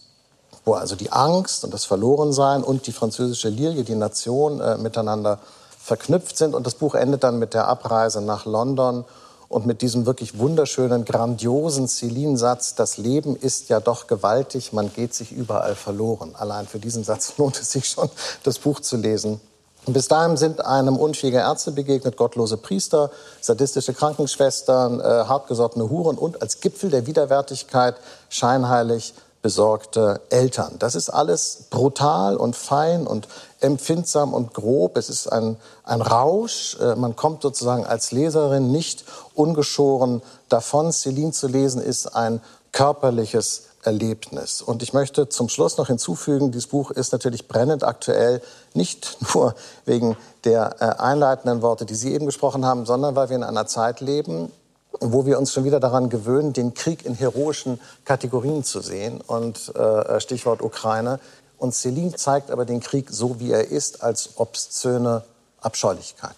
Speaker 4: wo also die Angst und das Verlorensein und die französische Lilie, die Nation, äh, miteinander verknüpft sind. Und das Buch endet dann mit der Abreise nach London und mit diesem wirklich wunderschönen, grandiosen Celine-Satz, das Leben ist ja doch gewaltig, man geht sich überall verloren. Allein für diesen Satz lohnt es sich schon, das Buch zu lesen. Bis dahin sind einem unfähige Ärzte begegnet, gottlose Priester, sadistische Krankenschwestern, äh, hartgesottene Huren und als Gipfel der Widerwärtigkeit scheinheilig besorgte Eltern. Das ist alles brutal und fein und empfindsam und grob. Es ist ein, ein Rausch. Äh, man kommt sozusagen als Leserin nicht ungeschoren davon. Celine zu lesen ist ein körperliches Erlebnis. Und ich möchte zum Schluss noch hinzufügen, dieses Buch ist natürlich brennend aktuell, nicht nur wegen der äh, einleitenden Worte, die Sie eben gesprochen haben, sondern weil wir in einer Zeit leben, wo wir uns schon wieder daran gewöhnen, den Krieg in heroischen Kategorien zu sehen. Und äh, Stichwort Ukraine. Und Celine zeigt aber den Krieg so, wie er ist, als obszöne Abscheulichkeit.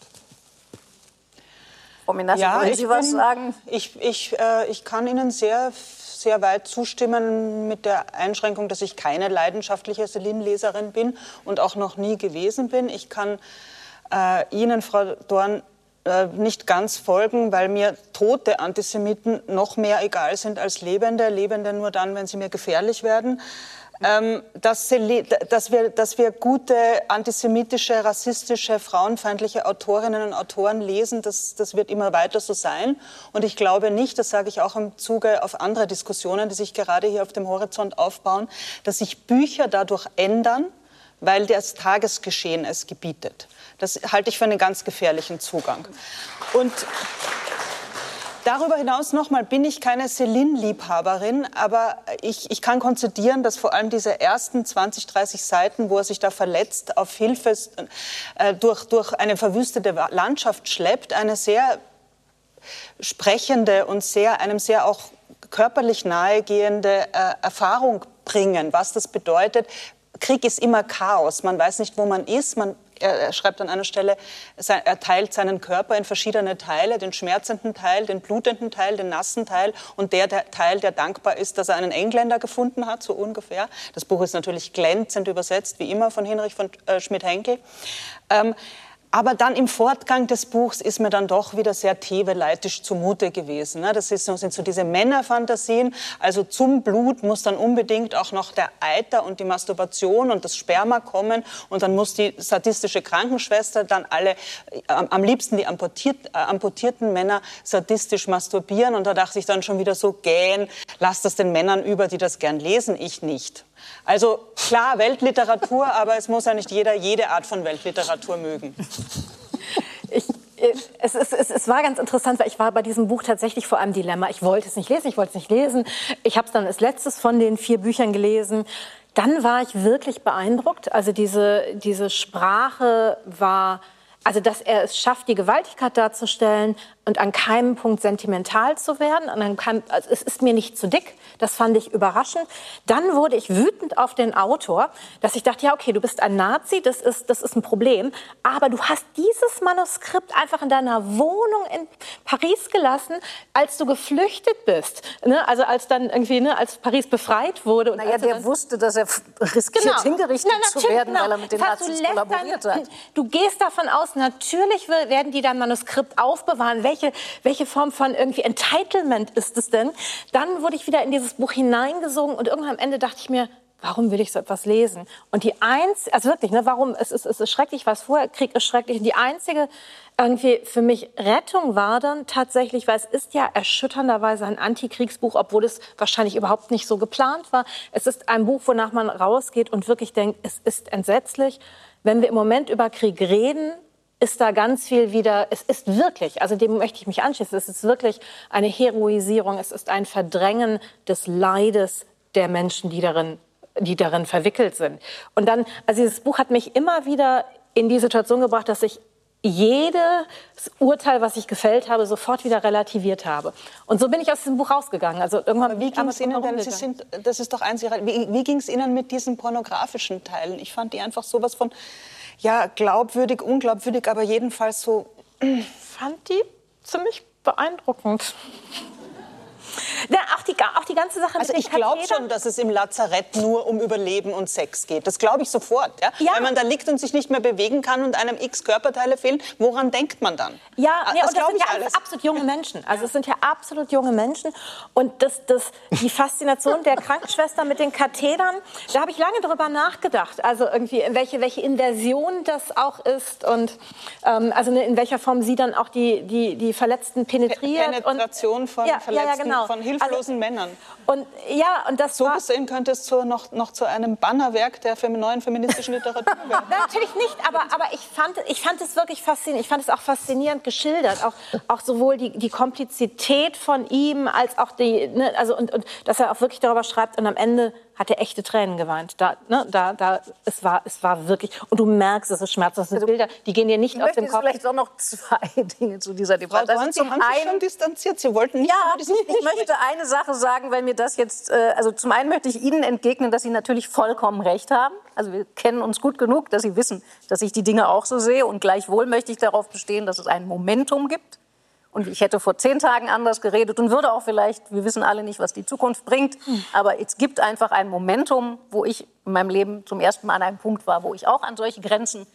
Speaker 6: Frau Minassi, ja, wollen Sie bin, was sagen? Ich, ich, äh, ich kann Ihnen sehr, sehr weit zustimmen mit der Einschränkung, dass ich keine leidenschaftliche Celine-Leserin bin und auch noch nie gewesen bin. Ich kann äh, Ihnen, Frau Dorn, äh, nicht ganz folgen, weil mir tote Antisemiten noch mehr egal sind als lebende. Lebende nur dann, wenn sie mir gefährlich werden. Ähm, dass, dass, wir, dass wir gute antisemitische, rassistische, frauenfeindliche Autorinnen und Autoren lesen, das, das wird immer weiter so sein. Und ich glaube nicht, das sage ich auch im Zuge auf andere Diskussionen, die sich gerade hier auf dem Horizont aufbauen, dass sich Bücher dadurch ändern, weil das Tagesgeschehen es gebietet. Das halte ich für einen ganz gefährlichen Zugang. Und Darüber hinaus nochmal bin ich keine Celine-Liebhaberin, aber ich, ich kann konzidieren, dass vor allem diese ersten 20, 30 Seiten, wo er sich da verletzt auf Hilfe äh, durch, durch eine verwüstete Landschaft schleppt, eine sehr sprechende und sehr, einem sehr auch körperlich nahegehende äh, Erfahrung bringen, was das bedeutet. Krieg ist immer Chaos. Man weiß nicht, wo man ist. Man er schreibt an einer Stelle, er teilt seinen Körper in verschiedene Teile, den schmerzenden Teil, den blutenden Teil, den nassen Teil und der, der Teil, der dankbar ist, dass er einen Engländer gefunden hat, so ungefähr. Das Buch ist natürlich glänzend übersetzt, wie immer von Hinrich von äh, Schmidt-Henkel. Ähm, aber dann im Fortgang des Buchs ist mir dann doch wieder sehr teveleitisch zumute gewesen. Ne? Das sind so diese Männerfantasien. Also zum Blut muss dann unbedingt auch noch der Eiter und die Masturbation und das Sperma kommen. Und dann muss die sadistische Krankenschwester dann alle, äh, am liebsten die amputiert, äh, amputierten Männer sadistisch masturbieren. Und da dachte ich dann schon wieder so, gähn, lass das den Männern über, die das gern lesen, ich nicht. Also klar, Weltliteratur, aber es muss ja nicht jeder jede Art von Weltliteratur mögen.
Speaker 5: Ich, äh, es, es, es, es, war ganz interessant, weil ich war bei diesem Buch tatsächlich vor einem Dilemma. Ich wollte es nicht lesen, ich wollte es nicht lesen. Ich habe es dann als letztes von den vier Büchern gelesen. Dann war ich wirklich beeindruckt. Also diese, diese Sprache war, also dass er es schafft, die Gewaltigkeit darzustellen, und an keinem Punkt sentimental zu werden. Und an keinem, also es ist mir nicht zu dick. Das fand ich überraschend. Dann wurde ich wütend auf den Autor, dass ich dachte, ja, okay, du bist ein Nazi, das ist, das ist ein Problem. Aber du hast dieses Manuskript einfach in deiner Wohnung in Paris gelassen, als du geflüchtet bist. Ne? Also als dann irgendwie, ne, als Paris befreit wurde.
Speaker 2: Und naja, der
Speaker 5: dann,
Speaker 2: wusste, dass er riskiert, genau. hingerichtet Na, zu werden, genau. weil er mit den
Speaker 5: das
Speaker 2: Nazis kollaboriert
Speaker 5: dann,
Speaker 2: hat.
Speaker 5: Du gehst davon aus, natürlich werden die dein Manuskript aufbewahren. Welche welche, welche Form von irgendwie Entitlement ist es denn? Dann wurde ich wieder in dieses Buch hineingesogen und irgendwann am Ende dachte ich mir, warum will ich so etwas lesen? Und die eins, also wirklich, ne, warum, es ist, es ist schrecklich, was vorher, Krieg ist schrecklich. Und die einzige irgendwie für mich Rettung war dann tatsächlich, weil es ist ja erschütternderweise ein Antikriegsbuch, obwohl es wahrscheinlich überhaupt nicht so geplant war. Es ist ein Buch, wonach man rausgeht und wirklich denkt, es ist entsetzlich. Wenn wir im Moment über Krieg reden, ist da ganz viel wieder, es ist wirklich, also dem möchte ich mich anschließen, es ist wirklich eine Heroisierung, es ist ein Verdrängen des Leides der Menschen, die darin, die darin verwickelt sind. Und dann, also dieses Buch hat mich immer wieder in die Situation gebracht, dass ich jedes Urteil, was ich gefällt habe, sofort wieder relativiert habe. Und so bin ich aus diesem Buch rausgegangen. Also irgendwann
Speaker 6: Aber wie ging es Ihnen denn? Sie sind, das ist doch eins Wie, wie ging es Ihnen mit diesen pornografischen Teilen? Ich fand die einfach sowas von ja, glaubwürdig, unglaubwürdig, aber jedenfalls so.
Speaker 5: Fand die ziemlich beeindruckend. Ja, auch, die, auch die ganze Sache.
Speaker 6: Also ich glaube schon, dass es im Lazarett nur um Überleben und Sex geht. Das glaube ich sofort. Ja? ja? Wenn man da liegt und sich nicht mehr bewegen kann und einem x Körperteile fehlen, woran denkt man dann?
Speaker 5: Ja, ah, das, und das sind ja alles. absolut junge Menschen. Also es sind ja absolut junge Menschen. Und das, das, die Faszination der Krankenschwester mit den Kathedern, da habe ich lange darüber nachgedacht. Also irgendwie, welche, welche Inversion das auch ist und ähm, also in welcher Form sie dann auch die, die, die Verletzten penetriert.
Speaker 6: Penetration
Speaker 5: und,
Speaker 6: von ja, Verletzten, ja, genau. Von hilflosen also, Männern.
Speaker 5: Und ja, und das
Speaker 6: so war, gesehen könnte es zu, noch, noch zu einem Bannerwerk der neuen feministischen Literatur werden.
Speaker 5: Natürlich nicht, aber, aber ich, fand, ich fand es wirklich faszinierend. Ich fand es auch faszinierend geschildert. Auch, auch sowohl die, die Komplizität von ihm als auch die, ne, also und, und dass er auch wirklich darüber schreibt und am Ende hat er echte Tränen geweint. Da, ne, da, da, es war, es war wirklich, und du merkst, es ist schmerzhaft. Das sind also, Bilder, die gehen dir nicht
Speaker 2: ich
Speaker 5: aus dem Kopf.
Speaker 2: vielleicht auch noch zwei Dinge zu dieser Debatte.
Speaker 6: Frau Sie haben sich schon distanziert. Sie wollten nicht
Speaker 2: ja, ich möchte eine Sache sagen, weil mir das jetzt, äh, also zum einen möchte ich Ihnen entgegnen, dass Sie natürlich vollkommen recht haben. Also wir kennen uns gut genug, dass Sie wissen, dass ich die Dinge auch so sehe. Und gleichwohl möchte ich darauf bestehen, dass es ein Momentum gibt und ich hätte vor zehn Tagen anders geredet und würde auch vielleicht, wir wissen alle nicht, was die Zukunft bringt, aber es gibt einfach ein Momentum, wo ich in meinem Leben zum ersten Mal an einem Punkt war, wo ich auch an solche Grenzen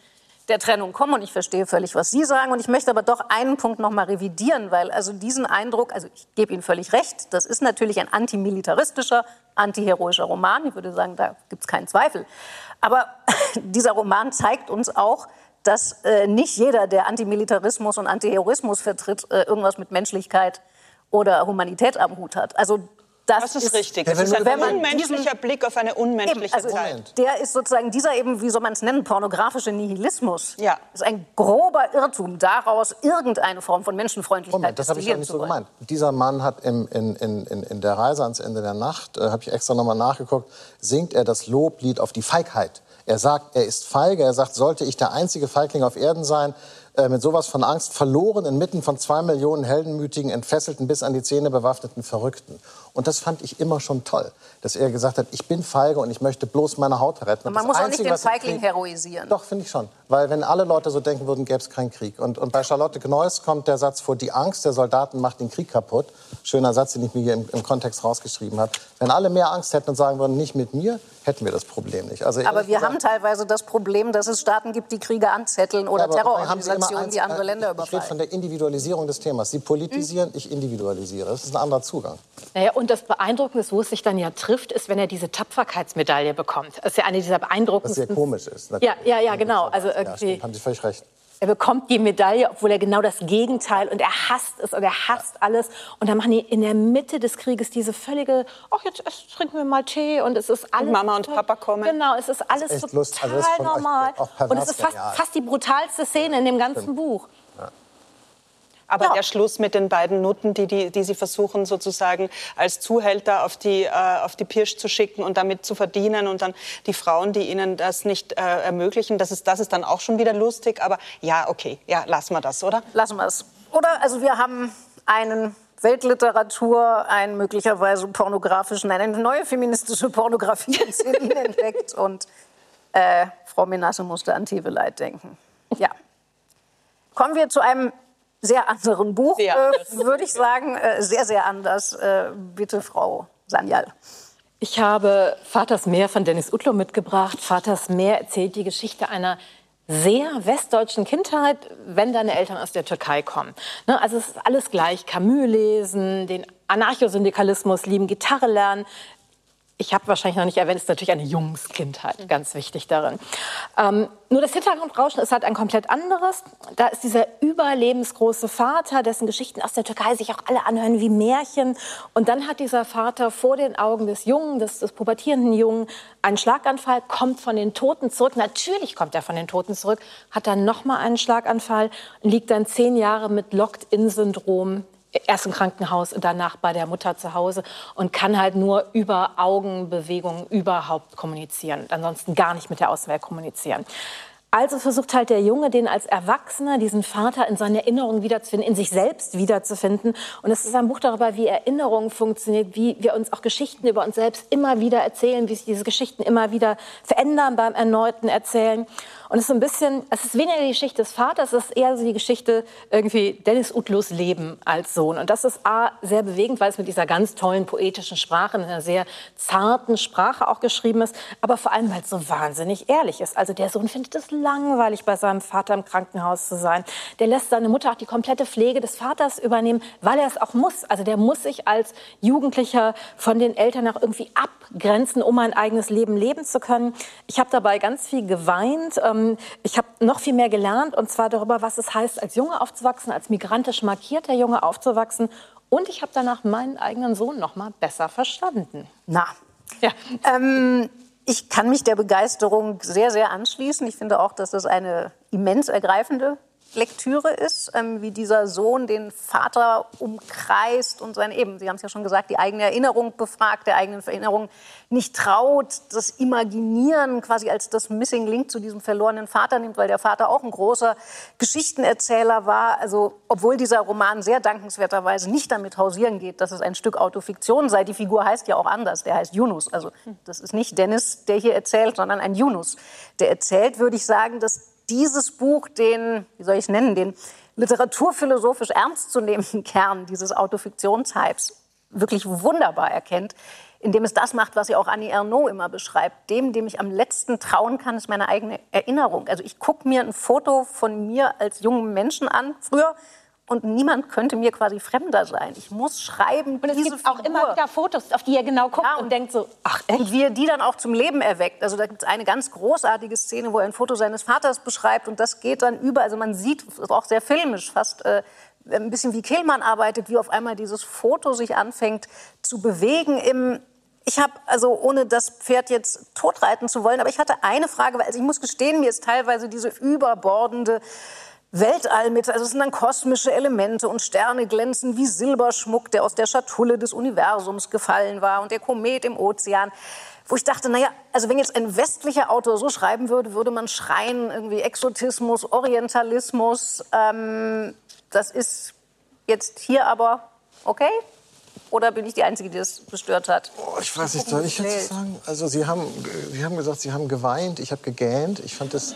Speaker 2: der Trennung kommen und ich verstehe völlig, was Sie sagen. Und ich möchte aber doch einen Punkt noch mal revidieren, weil also diesen Eindruck, also ich gebe Ihnen völlig recht, das ist natürlich ein antimilitaristischer, antiheroischer Roman, ich würde sagen, da gibt es keinen Zweifel, aber dieser Roman zeigt uns auch, dass äh, nicht jeder, der Antimilitarismus und Antiheroismus vertritt, äh, irgendwas mit Menschlichkeit oder Humanität am Hut hat. Also das,
Speaker 6: das ist, ist, richtig. Das ist ein unmenschlicher Blick auf eine unmenschliche eben, also Zeit.
Speaker 2: Der ist sozusagen dieser eben, wie soll man es nennen, pornografische Nihilismus. Ja. Das ist ein grober Irrtum, daraus irgendeine Form von Menschenfreundlichkeit
Speaker 4: Moment, das habe ich ja nicht so gemeint. Dieser Mann hat im, in, in, in, in der Reise ans Ende der Nacht, äh, habe ich extra nochmal nachgeguckt, singt er das Loblied auf die Feigheit. Er sagt, er ist feige. Er sagt, sollte ich der einzige Feigling auf Erden sein, äh, mit sowas von Angst, verloren inmitten von zwei Millionen heldenmütigen, entfesselten, bis an die Zähne bewaffneten Verrückten. Und das fand ich immer schon toll, dass er gesagt hat, ich bin feige und ich möchte bloß meine Haut retten.
Speaker 2: Und man muss Einzige, auch nicht den Feigling heroisieren.
Speaker 4: Doch, finde ich schon. Weil wenn alle Leute so denken würden, gäbe es keinen Krieg. Und, und bei Charlotte Gneuss kommt der Satz vor, die Angst der Soldaten macht den Krieg kaputt. Schöner Satz, den ich mir hier im, im Kontext rausgeschrieben habe. Wenn alle mehr Angst hätten und sagen würden, nicht mit mir, hätten wir das Problem nicht.
Speaker 2: Also aber wir gesagt, haben teilweise das Problem, dass es Staaten gibt, die Kriege anzetteln oder ja, Terrororganisationen, die andere Länder überfallen.
Speaker 4: Ich rede von der Individualisierung des Themas. Sie politisieren, hm. ich individualisiere. Das ist ein anderer Zugang.
Speaker 5: Naja, und das Beeindruckende wo es sich dann ja trifft, ist, wenn er diese Tapferkeitsmedaille bekommt. Das ist ja eine dieser beeindruckendsten...
Speaker 4: Was sehr komisch ist.
Speaker 5: Ja, ja, ja, genau. Also irgendwie,
Speaker 4: ja, haben Sie völlig recht.
Speaker 5: Er bekommt die Medaille, obwohl er genau das Gegenteil und er hasst es und er hasst alles. Und dann machen die in der Mitte des Krieges diese völlige, ach jetzt trinken wir mal Tee und es ist alles. Und
Speaker 6: Mama und Papa kommen.
Speaker 5: Genau, es ist alles ist total also normal. Und es ist fast, fast, die brutalste Szene in dem ganzen Stimmt. Buch.
Speaker 6: Aber ja. der Schluss mit den beiden Nutten, die, die, die Sie versuchen sozusagen als Zuhälter auf die, äh, auf die Pirsch zu schicken und damit zu verdienen und dann die Frauen, die ihnen das nicht äh, ermöglichen, das ist, das ist dann auch schon wieder lustig. Aber ja, okay, ja, lassen wir das, oder?
Speaker 2: Lassen wir es. Oder? Also wir haben einen Weltliteratur, einen möglicherweise pornografischen, eine neue feministische Pornografie in Celine entdeckt und äh, Frau Menasse musste an Teveleit denken. Ja. Kommen wir zu einem sehr anderen Buch, äh, würde ich sagen. Äh, sehr, sehr anders. Äh, bitte, Frau Sanjal.
Speaker 5: Ich habe Vaters Meer von Dennis Utlo mitgebracht. Vaters Meer erzählt die Geschichte einer sehr westdeutschen Kindheit, wenn deine Eltern aus der Türkei kommen. Ne, also es ist alles gleich. Camus lesen, den Anarchosyndikalismus lieben, Gitarre lernen, ich habe wahrscheinlich noch nicht erwähnt, ist natürlich eine Jungskindheit, ganz wichtig darin. Ähm, nur das Hintergrundrauschen ist halt ein komplett anderes. Da ist dieser überlebensgroße Vater, dessen Geschichten aus der Türkei sich auch alle anhören wie Märchen. Und dann hat dieser Vater vor den Augen des Jungen, des, des pubertierenden Jungen, einen Schlaganfall, kommt von den Toten zurück. Natürlich kommt er von den Toten zurück, hat dann nochmal einen Schlaganfall liegt dann zehn Jahre mit Locked-in-Syndrom erst im Krankenhaus und danach bei der Mutter zu Hause und kann halt nur über Augenbewegungen überhaupt kommunizieren. Ansonsten gar nicht mit der Außenwelt kommunizieren. Also versucht halt der Junge, den als Erwachsener, diesen Vater in seinen Erinnerungen wiederzufinden, in sich selbst wiederzufinden. Und es ist ein Buch darüber, wie Erinnerung funktioniert, wie wir uns auch Geschichten über uns selbst immer wieder erzählen, wie sich diese Geschichten immer wieder verändern beim erneuten Erzählen. Und es ist ein bisschen, es ist weniger die Geschichte des Vaters, es ist eher so die Geschichte irgendwie Dennis Utlos Leben als Sohn. Und das ist A, sehr bewegend, weil es mit dieser ganz tollen poetischen Sprache, in einer sehr zarten Sprache auch geschrieben ist, aber vor allem, weil es so wahnsinnig ehrlich ist. Also der Sohn findet es langweilig, bei seinem Vater im Krankenhaus zu sein. Der lässt seine Mutter auch die komplette Pflege des Vaters übernehmen, weil er es auch muss. Also der muss sich als Jugendlicher von den Eltern auch irgendwie abgrenzen, um ein eigenes Leben leben zu können. Ich habe dabei ganz viel geweint. Ähm, ähm, ich habe noch viel mehr gelernt, und zwar darüber, was es heißt, als Junge aufzuwachsen, als migrantisch markierter Junge aufzuwachsen. Und ich habe danach meinen eigenen Sohn noch mal besser verstanden.
Speaker 2: Na, ja. Ähm, ich kann mich der Begeisterung sehr, sehr anschließen. Ich finde auch, dass das eine immens ergreifende Lektüre ist, ähm, wie dieser Sohn den Vater umkreist und seine eben, Sie haben es ja schon gesagt, die eigene Erinnerung befragt, der eigenen Erinnerung nicht traut, das Imaginieren quasi als das Missing Link zu diesem verlorenen Vater nimmt, weil der Vater auch ein großer Geschichtenerzähler war. Also obwohl dieser Roman sehr dankenswerterweise nicht damit hausieren geht, dass es ein Stück Autofiktion sei. Die Figur heißt ja auch anders, der heißt Yunus. Also das ist nicht Dennis, der hier erzählt, sondern ein Yunus. Der erzählt, würde ich sagen, dass dieses Buch den, wie soll ich es nennen, den literaturphilosophisch ernstzunehmenden Kern dieses Autofiktionshypes wirklich wunderbar erkennt, indem es das macht, was ja auch Annie Ernaux immer beschreibt. Dem, dem ich am letzten trauen kann, ist meine eigene Erinnerung. Also ich gucke mir ein Foto von mir als jungen Menschen an, früher, und niemand könnte mir quasi fremder sein. Ich muss schreiben.
Speaker 5: Und es gibt Figur. auch immer wieder Fotos, auf die er genau guckt ja, und, und, denkt so, ach echt?
Speaker 2: Und wie er die dann auch zum Leben erweckt. Also da gibt es eine ganz großartige Szene, wo er ein Foto seines Vaters beschreibt und das geht dann über. Also man sieht, es ist auch sehr filmisch, fast äh, ein bisschen wie Kehlmann arbeitet, wie auf einmal dieses Foto sich anfängt zu bewegen im ich habe, also ohne das Pferd jetzt totreiten zu wollen, aber ich hatte eine Frage, weil also ich muss gestehen, mir ist teilweise diese überbordende Weltall mit, also es sind dann kosmische Elemente und Sterne glänzen wie Silberschmuck, der aus der Schatulle des Universums gefallen war und der Komet im Ozean. Wo ich dachte, naja, also wenn jetzt ein westlicher Autor so schreiben würde, würde man schreien, irgendwie Exotismus, Orientalismus. Ähm, das ist jetzt hier aber okay. Oder bin ich die Einzige, die das gestört hat?
Speaker 4: Oh, ich weiß nicht, soll ich jetzt sagen? Also Sie haben, Sie haben gesagt, Sie haben geweint, ich habe gegähnt. Ich fand das,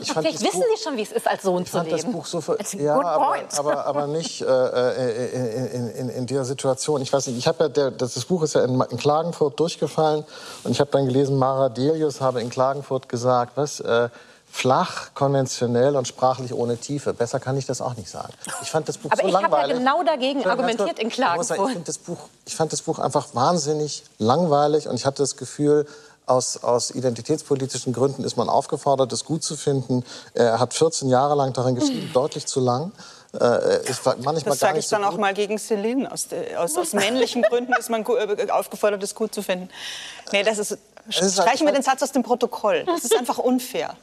Speaker 5: ich fand Vielleicht wissen Buch, Sie schon, wie es ist, als Sohn zu leben.
Speaker 4: Ich fand das Buch so... Für, ja, aber, aber, aber, nicht äh, äh, in, in, in, dieser Situation. Ich weiß nicht, ich habe ja, der, das, das Buch ist ja in, in, Klagenfurt durchgefallen. Und ich habe dann gelesen, Mara Delius habe in Klagenfurt gesagt, was... Äh, flach, konventionell und sprachlich ohne Tiefe. Besser kann ich das auch nicht sagen. Ich fand das Buch
Speaker 5: Aber
Speaker 4: so langweilig.
Speaker 5: Aber ich habe ja genau dagegen argumentiert in Klagenfurt.
Speaker 4: Ich, ich, das Buch, ich fand das Buch einfach wahnsinnig langweilig und ich hatte das Gefühl, aus, aus, identitätspolitischen Gründen ist man aufgefordert, es gut zu finden. Er hat 14 Jahre lang darin geschrieben, deutlich zu lang.
Speaker 6: Äh, das sage ich dann so auch mal gegen Celine. Aus, aus, aus männlichen Gründen ist man äh, aufgefordert, es gut zu finden. Nee, das ist, streichen wir den Satz aus dem Protokoll. Das ist einfach unfair.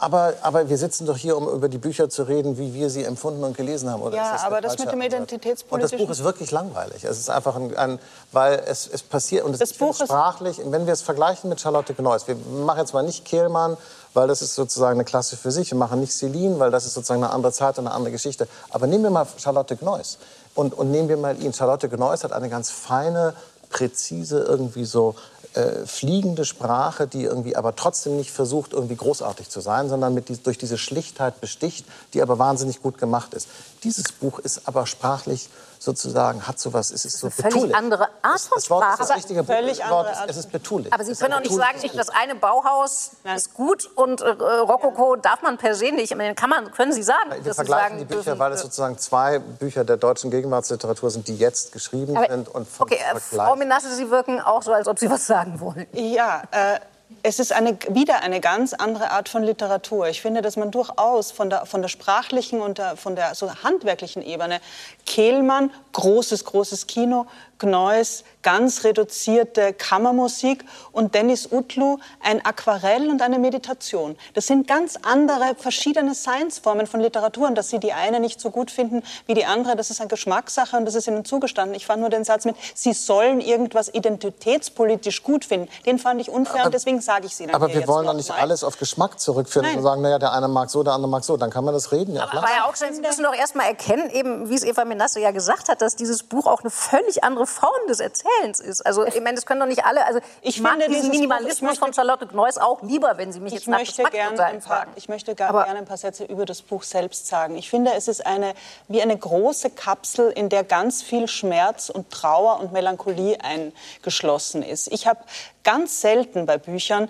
Speaker 4: Aber, aber wir sitzen doch hier, um über die Bücher zu reden, wie wir sie empfunden und gelesen haben. Oder
Speaker 6: ja, das aber das mit dem Identitätspolitischen...
Speaker 4: Und das Buch ist wirklich langweilig. Es ist einfach ein... ein weil es, es passiert... Und es das Buch ist sprachlich... Wenn wir es vergleichen mit Charlotte Gneuss, wir machen jetzt mal nicht Kehlmann, weil das ist sozusagen eine Klasse für sich. Wir machen nicht Celine, weil das ist sozusagen eine andere Zeit und eine andere Geschichte. Aber nehmen wir mal Charlotte Gneuss. Und, und nehmen wir mal ihn. Charlotte Gneuss hat eine ganz feine, präzise, irgendwie so äh, fliegende Sprache, die irgendwie aber trotzdem nicht versucht, irgendwie großartig zu sein, sondern mit die, durch diese Schlichtheit besticht, die aber wahnsinnig gut gemacht ist. Dieses Buch ist aber sprachlich sozusagen hat sowas, es ist so
Speaker 2: eine völlig andere Art von
Speaker 4: Sprache.
Speaker 2: Das,
Speaker 4: das richtige völlig Wort ist, es ist betulich.
Speaker 2: Aber Sie können doch nicht sagen, das eine Bauhaus Nein. ist gut und äh, Rokoko darf man per se nicht. meine, kann man, können Sie sagen.
Speaker 4: Wir vergleichen sagen, die Bücher, dürfen, weil es sozusagen zwei Bücher der deutschen Gegenwartsliteratur sind, die jetzt geschrieben
Speaker 2: aber,
Speaker 4: sind. Und
Speaker 2: okay, äh, Frau Minasse, Sie wirken auch so, als ob Sie was sagen wollen.
Speaker 6: Ja, äh, es ist eine, wieder eine ganz andere Art von Literatur. Ich finde, dass man durchaus von der, von der sprachlichen und der, von der so handwerklichen Ebene Kehlmann, großes, großes Kino, Gneuss, ganz reduzierte Kammermusik und Dennis Utlu ein Aquarell und eine Meditation. Das sind ganz andere, verschiedene Science-Formen von Literatur und dass Sie die eine nicht so gut finden wie die andere, das ist eine Geschmackssache und das ist Ihnen zugestanden. Ich fand nur den Satz mit, Sie sollen irgendwas identitätspolitisch gut finden. Den fand ich unfair und deswegen sage ich Sie dann
Speaker 4: Aber wir wollen doch nicht mal. alles auf Geschmack zurückführen Nein. und sagen, naja, der eine mag so, der andere mag so. Dann kann man das reden. Ja,
Speaker 2: Aber ja auch Sie müssen doch erst mal erkennen, eben, wie es Eva Menasse ja gesagt hat, dass dieses Buch auch eine völlig andere Form des Erzählens ist. Also ich meine, das können doch nicht alle. Also ich, mag diesen Minimalismus Buch, von Charlotte Gneuss auch lieber, wenn Sie mich jetzt nach möchte
Speaker 6: gern ein paar, Ich möchte gerne ein paar Sätze über das Buch selbst sagen. Ich finde, es ist eine wie eine große Kapsel, in der ganz viel Schmerz und Trauer und Melancholie eingeschlossen ist. Ich habe ganz selten bei Büchern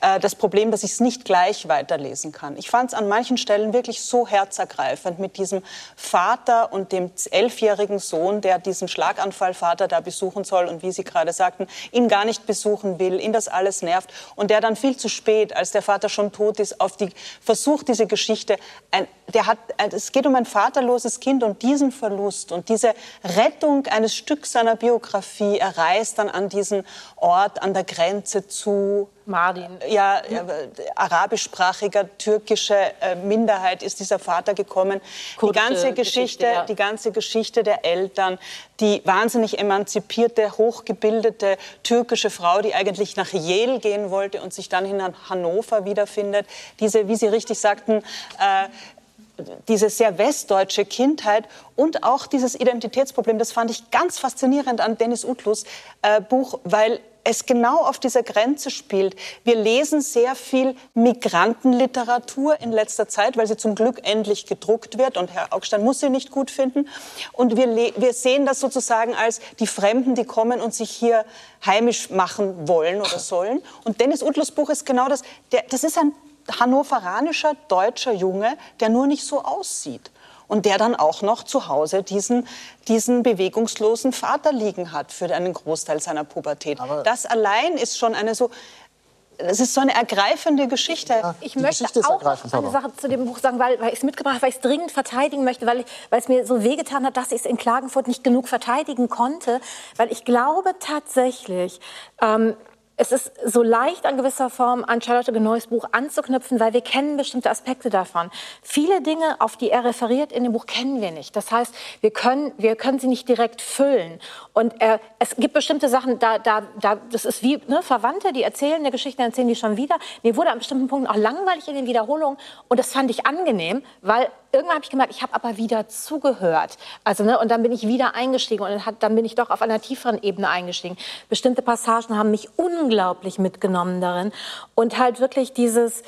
Speaker 6: äh, das Problem, dass ich es nicht gleich weiterlesen kann. Ich fand es an manchen Stellen wirklich so herzergreifend mit diesem Vater und dem elfjährigen Sohn, der diesen Schlaganfallvater da besuchen soll und wie Sie gerade sagten, ihn gar nicht besuchen will, ihn das alles nervt und der dann viel zu spät, als der Vater schon tot ist, auf die versucht diese Geschichte. Ein, der hat, es geht um ein vaterloses Kind und diesen Verlust und diese Rettung eines Stücks seiner Biografie. Er reist dann an diesen Ort an der Grenze zu
Speaker 5: Mardin.
Speaker 6: Ja, arabischsprachiger, türkische äh, Minderheit ist dieser Vater gekommen. die ganze Geschichte, Geschichte ja. die ganze Geschichte der Eltern, die wahnsinnig emanzipierte, hochgebildete türkische Frau, die eigentlich nach Yale gehen wollte und sich dann in Hannover wiederfindet. Diese, wie Sie richtig sagten, äh, diese sehr westdeutsche Kindheit und auch dieses Identitätsproblem, das fand ich ganz faszinierend an Dennis Utlus äh, Buch, weil es genau auf dieser Grenze spielt. Wir lesen sehr viel Migrantenliteratur in letzter Zeit, weil sie zum Glück endlich gedruckt wird und Herr Augstein muss sie nicht gut finden. Und wir, wir sehen das sozusagen als die Fremden, die kommen und sich hier heimisch machen wollen oder sollen. Und Dennis Utlos Buch ist genau das. Der, das ist ein hannoveranischer deutscher Junge, der nur nicht so aussieht und der dann auch noch zu Hause diesen, diesen bewegungslosen Vater liegen hat für einen Großteil seiner Pubertät. Aber das allein ist schon eine so es ist so eine ergreifende Geschichte. Ja,
Speaker 5: ich möchte auch eine Sache zu dem Buch sagen, weil, weil ich es mitgebracht weil ich es dringend verteidigen möchte, weil, ich, weil es mir so wehgetan hat, dass ich es in Klagenfurt nicht genug verteidigen konnte. Weil ich glaube tatsächlich, ähm, es ist so leicht an gewisser Form an Charlotte Genoys Buch anzuknüpfen, weil wir kennen bestimmte Aspekte davon. Viele Dinge, auf die er referiert in dem Buch, kennen wir nicht. Das heißt, wir können, wir können sie nicht direkt füllen. Und er, es gibt bestimmte Sachen, da, da, da, das ist wie ne, Verwandte, die erzählen eine Geschichte, erzählen die schon wieder. Mir wurde an bestimmten Punkten auch langweilig in den Wiederholungen. Und das fand ich angenehm, weil irgendwann habe ich gemerkt, ich habe aber wieder zugehört. Also, ne, und dann bin ich wieder eingestiegen und dann bin ich doch auf einer tieferen Ebene eingestiegen. Bestimmte Passagen haben mich unglaublich mitgenommen darin und halt wirklich dieses,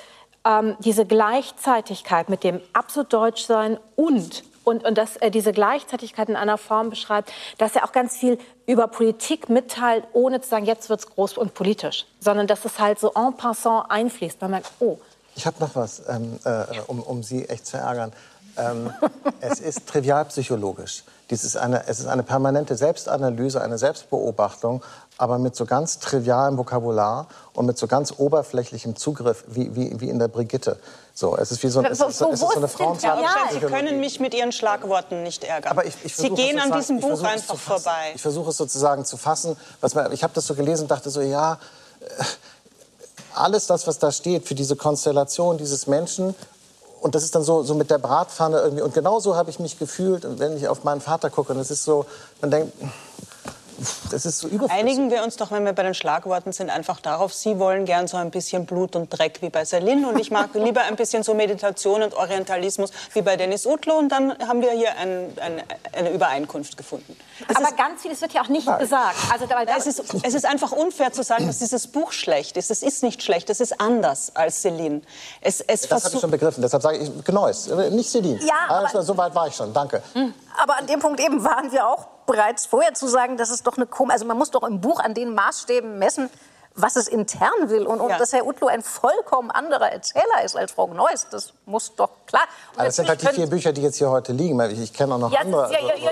Speaker 5: ähm, diese Gleichzeitigkeit mit dem absolut Deutschsein und und, und dass er diese Gleichzeitigkeit in einer Form beschreibt, dass er auch ganz viel über Politik mitteilt, ohne zu sagen, jetzt wird es groß und politisch, sondern dass es halt so en passant einfließt. Man merkt, oh.
Speaker 4: Ich habe noch was, ähm, äh, um, um Sie echt zu ärgern. Ähm, es ist trivialpsychologisch. Dies ist eine, es ist eine permanente Selbstanalyse, eine Selbstbeobachtung, aber mit so ganz trivialem Vokabular und mit so ganz oberflächlichem Zugriff, wie, wie, wie in der Brigitte. So, es ist wie so, es ist, es ist so eine Frauenzeit.
Speaker 6: Ja, Sie können mich mit Ihren Schlagworten nicht ärgern. Aber ich, ich Sie gehen an diesem Buch einfach vorbei.
Speaker 4: Ich versuche es sozusagen zu fassen. Was man, ich habe das so gelesen und dachte so, ja, äh, alles das, was da steht für diese Konstellation dieses Menschen, und das ist dann so, so mit der Bratpfanne irgendwie. Und genauso habe ich mich gefühlt, wenn ich auf meinen Vater gucke. Und es ist so, man denkt, das ist so überflüssig.
Speaker 6: Einigen wir uns doch, wenn wir bei den Schlagworten sind, einfach darauf, Sie wollen gern so ein bisschen Blut und Dreck wie bei Selin und ich mag lieber ein bisschen so Meditation und Orientalismus wie bei Dennis Utlo und dann haben wir hier ein, ein, eine Übereinkunft gefunden.
Speaker 5: Es Aber ganz vieles wird ja auch nicht Nein. gesagt.
Speaker 6: Also, da, es, ist, es ist einfach unfair zu sagen, dass dieses Buch schlecht ist. Es ist nicht schlecht, es ist anders als Selin.
Speaker 4: Es, es das habe ich schon begriffen, deshalb sage ich Genois, nicht Selin. Ja, also, so weit war ich schon, danke.
Speaker 2: Aber an dem Punkt eben waren wir auch bereits vorher zu sagen, dass es doch eine Kom also man muss doch im Buch an den Maßstäben messen, was es intern will und, und ja. dass Herr Utlo ein vollkommen anderer Erzähler ist als Frau Gneuss, das muss doch klar.
Speaker 4: Und das sind halt die vier Bücher, die jetzt hier heute liegen. Ich, ich kenne auch noch ja, andere.
Speaker 2: Es ist, ja, ja,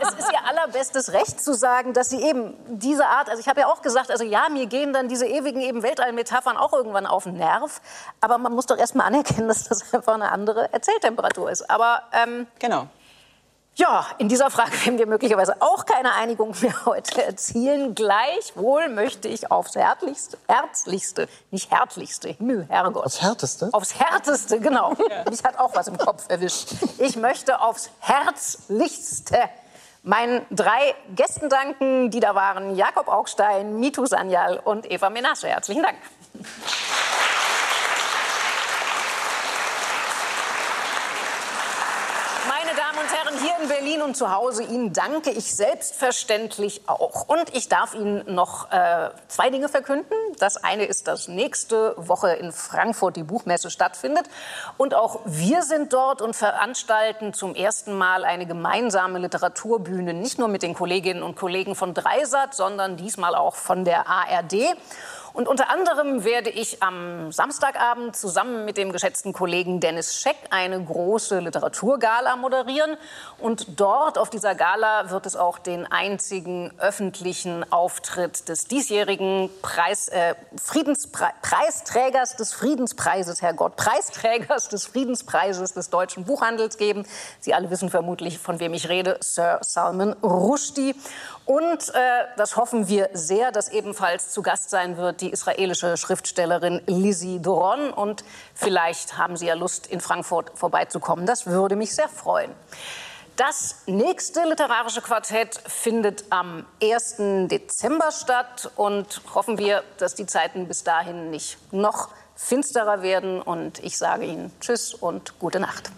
Speaker 2: es ist ihr allerbestes Recht zu sagen, dass sie eben diese Art, also ich habe ja auch gesagt, also ja, mir gehen dann diese ewigen eben Weltallmetaphern auch irgendwann auf den Nerv, aber man muss doch erstmal anerkennen, dass das einfach eine andere Erzähltemperatur ist. Aber ähm,
Speaker 6: genau.
Speaker 2: Ja, in dieser Frage werden wir möglicherweise auch keine Einigung mehr heute erzielen. Gleichwohl möchte ich aufs Herzlichste, Herzlichste, nicht Herzlichste, Himmel, Herrgott.
Speaker 4: Aufs Härteste?
Speaker 2: Aufs Härteste, genau. Ja. Mich hat auch was im Kopf erwischt. Ich möchte aufs Herzlichste meinen drei Gästen danken, die da waren. Jakob Augstein, Mitu Sanyal und Eva Menasche. Herzlichen Dank. Hier in Berlin und zu Hause, Ihnen danke ich selbstverständlich auch. Und ich darf Ihnen noch äh, zwei Dinge verkünden. Das eine ist, dass nächste Woche in Frankfurt die Buchmesse stattfindet. Und auch wir sind dort und veranstalten zum ersten Mal eine gemeinsame Literaturbühne, nicht nur mit den Kolleginnen und Kollegen von Dreisat, sondern diesmal auch von der ARD. Und unter anderem werde ich am Samstagabend zusammen mit dem geschätzten Kollegen Dennis Scheck eine große Literaturgala moderieren. Und dort auf dieser Gala wird es auch den einzigen öffentlichen Auftritt des diesjährigen Preis, äh, Friedenspre Preisträgers des Friedenspreises, Herrgott, Preisträgers des Friedenspreises des deutschen Buchhandels geben. Sie alle wissen vermutlich, von wem ich rede, Sir Salman Rushdie. Und äh, das hoffen wir sehr, dass ebenfalls zu Gast sein wird die israelische Schriftstellerin Lizzie Doron. Und vielleicht haben Sie ja Lust, in Frankfurt vorbeizukommen. Das würde mich sehr freuen. Das nächste literarische Quartett findet am 1. Dezember statt und hoffen wir, dass die Zeiten bis dahin nicht noch finsterer werden. Und ich sage Ihnen Tschüss und gute Nacht.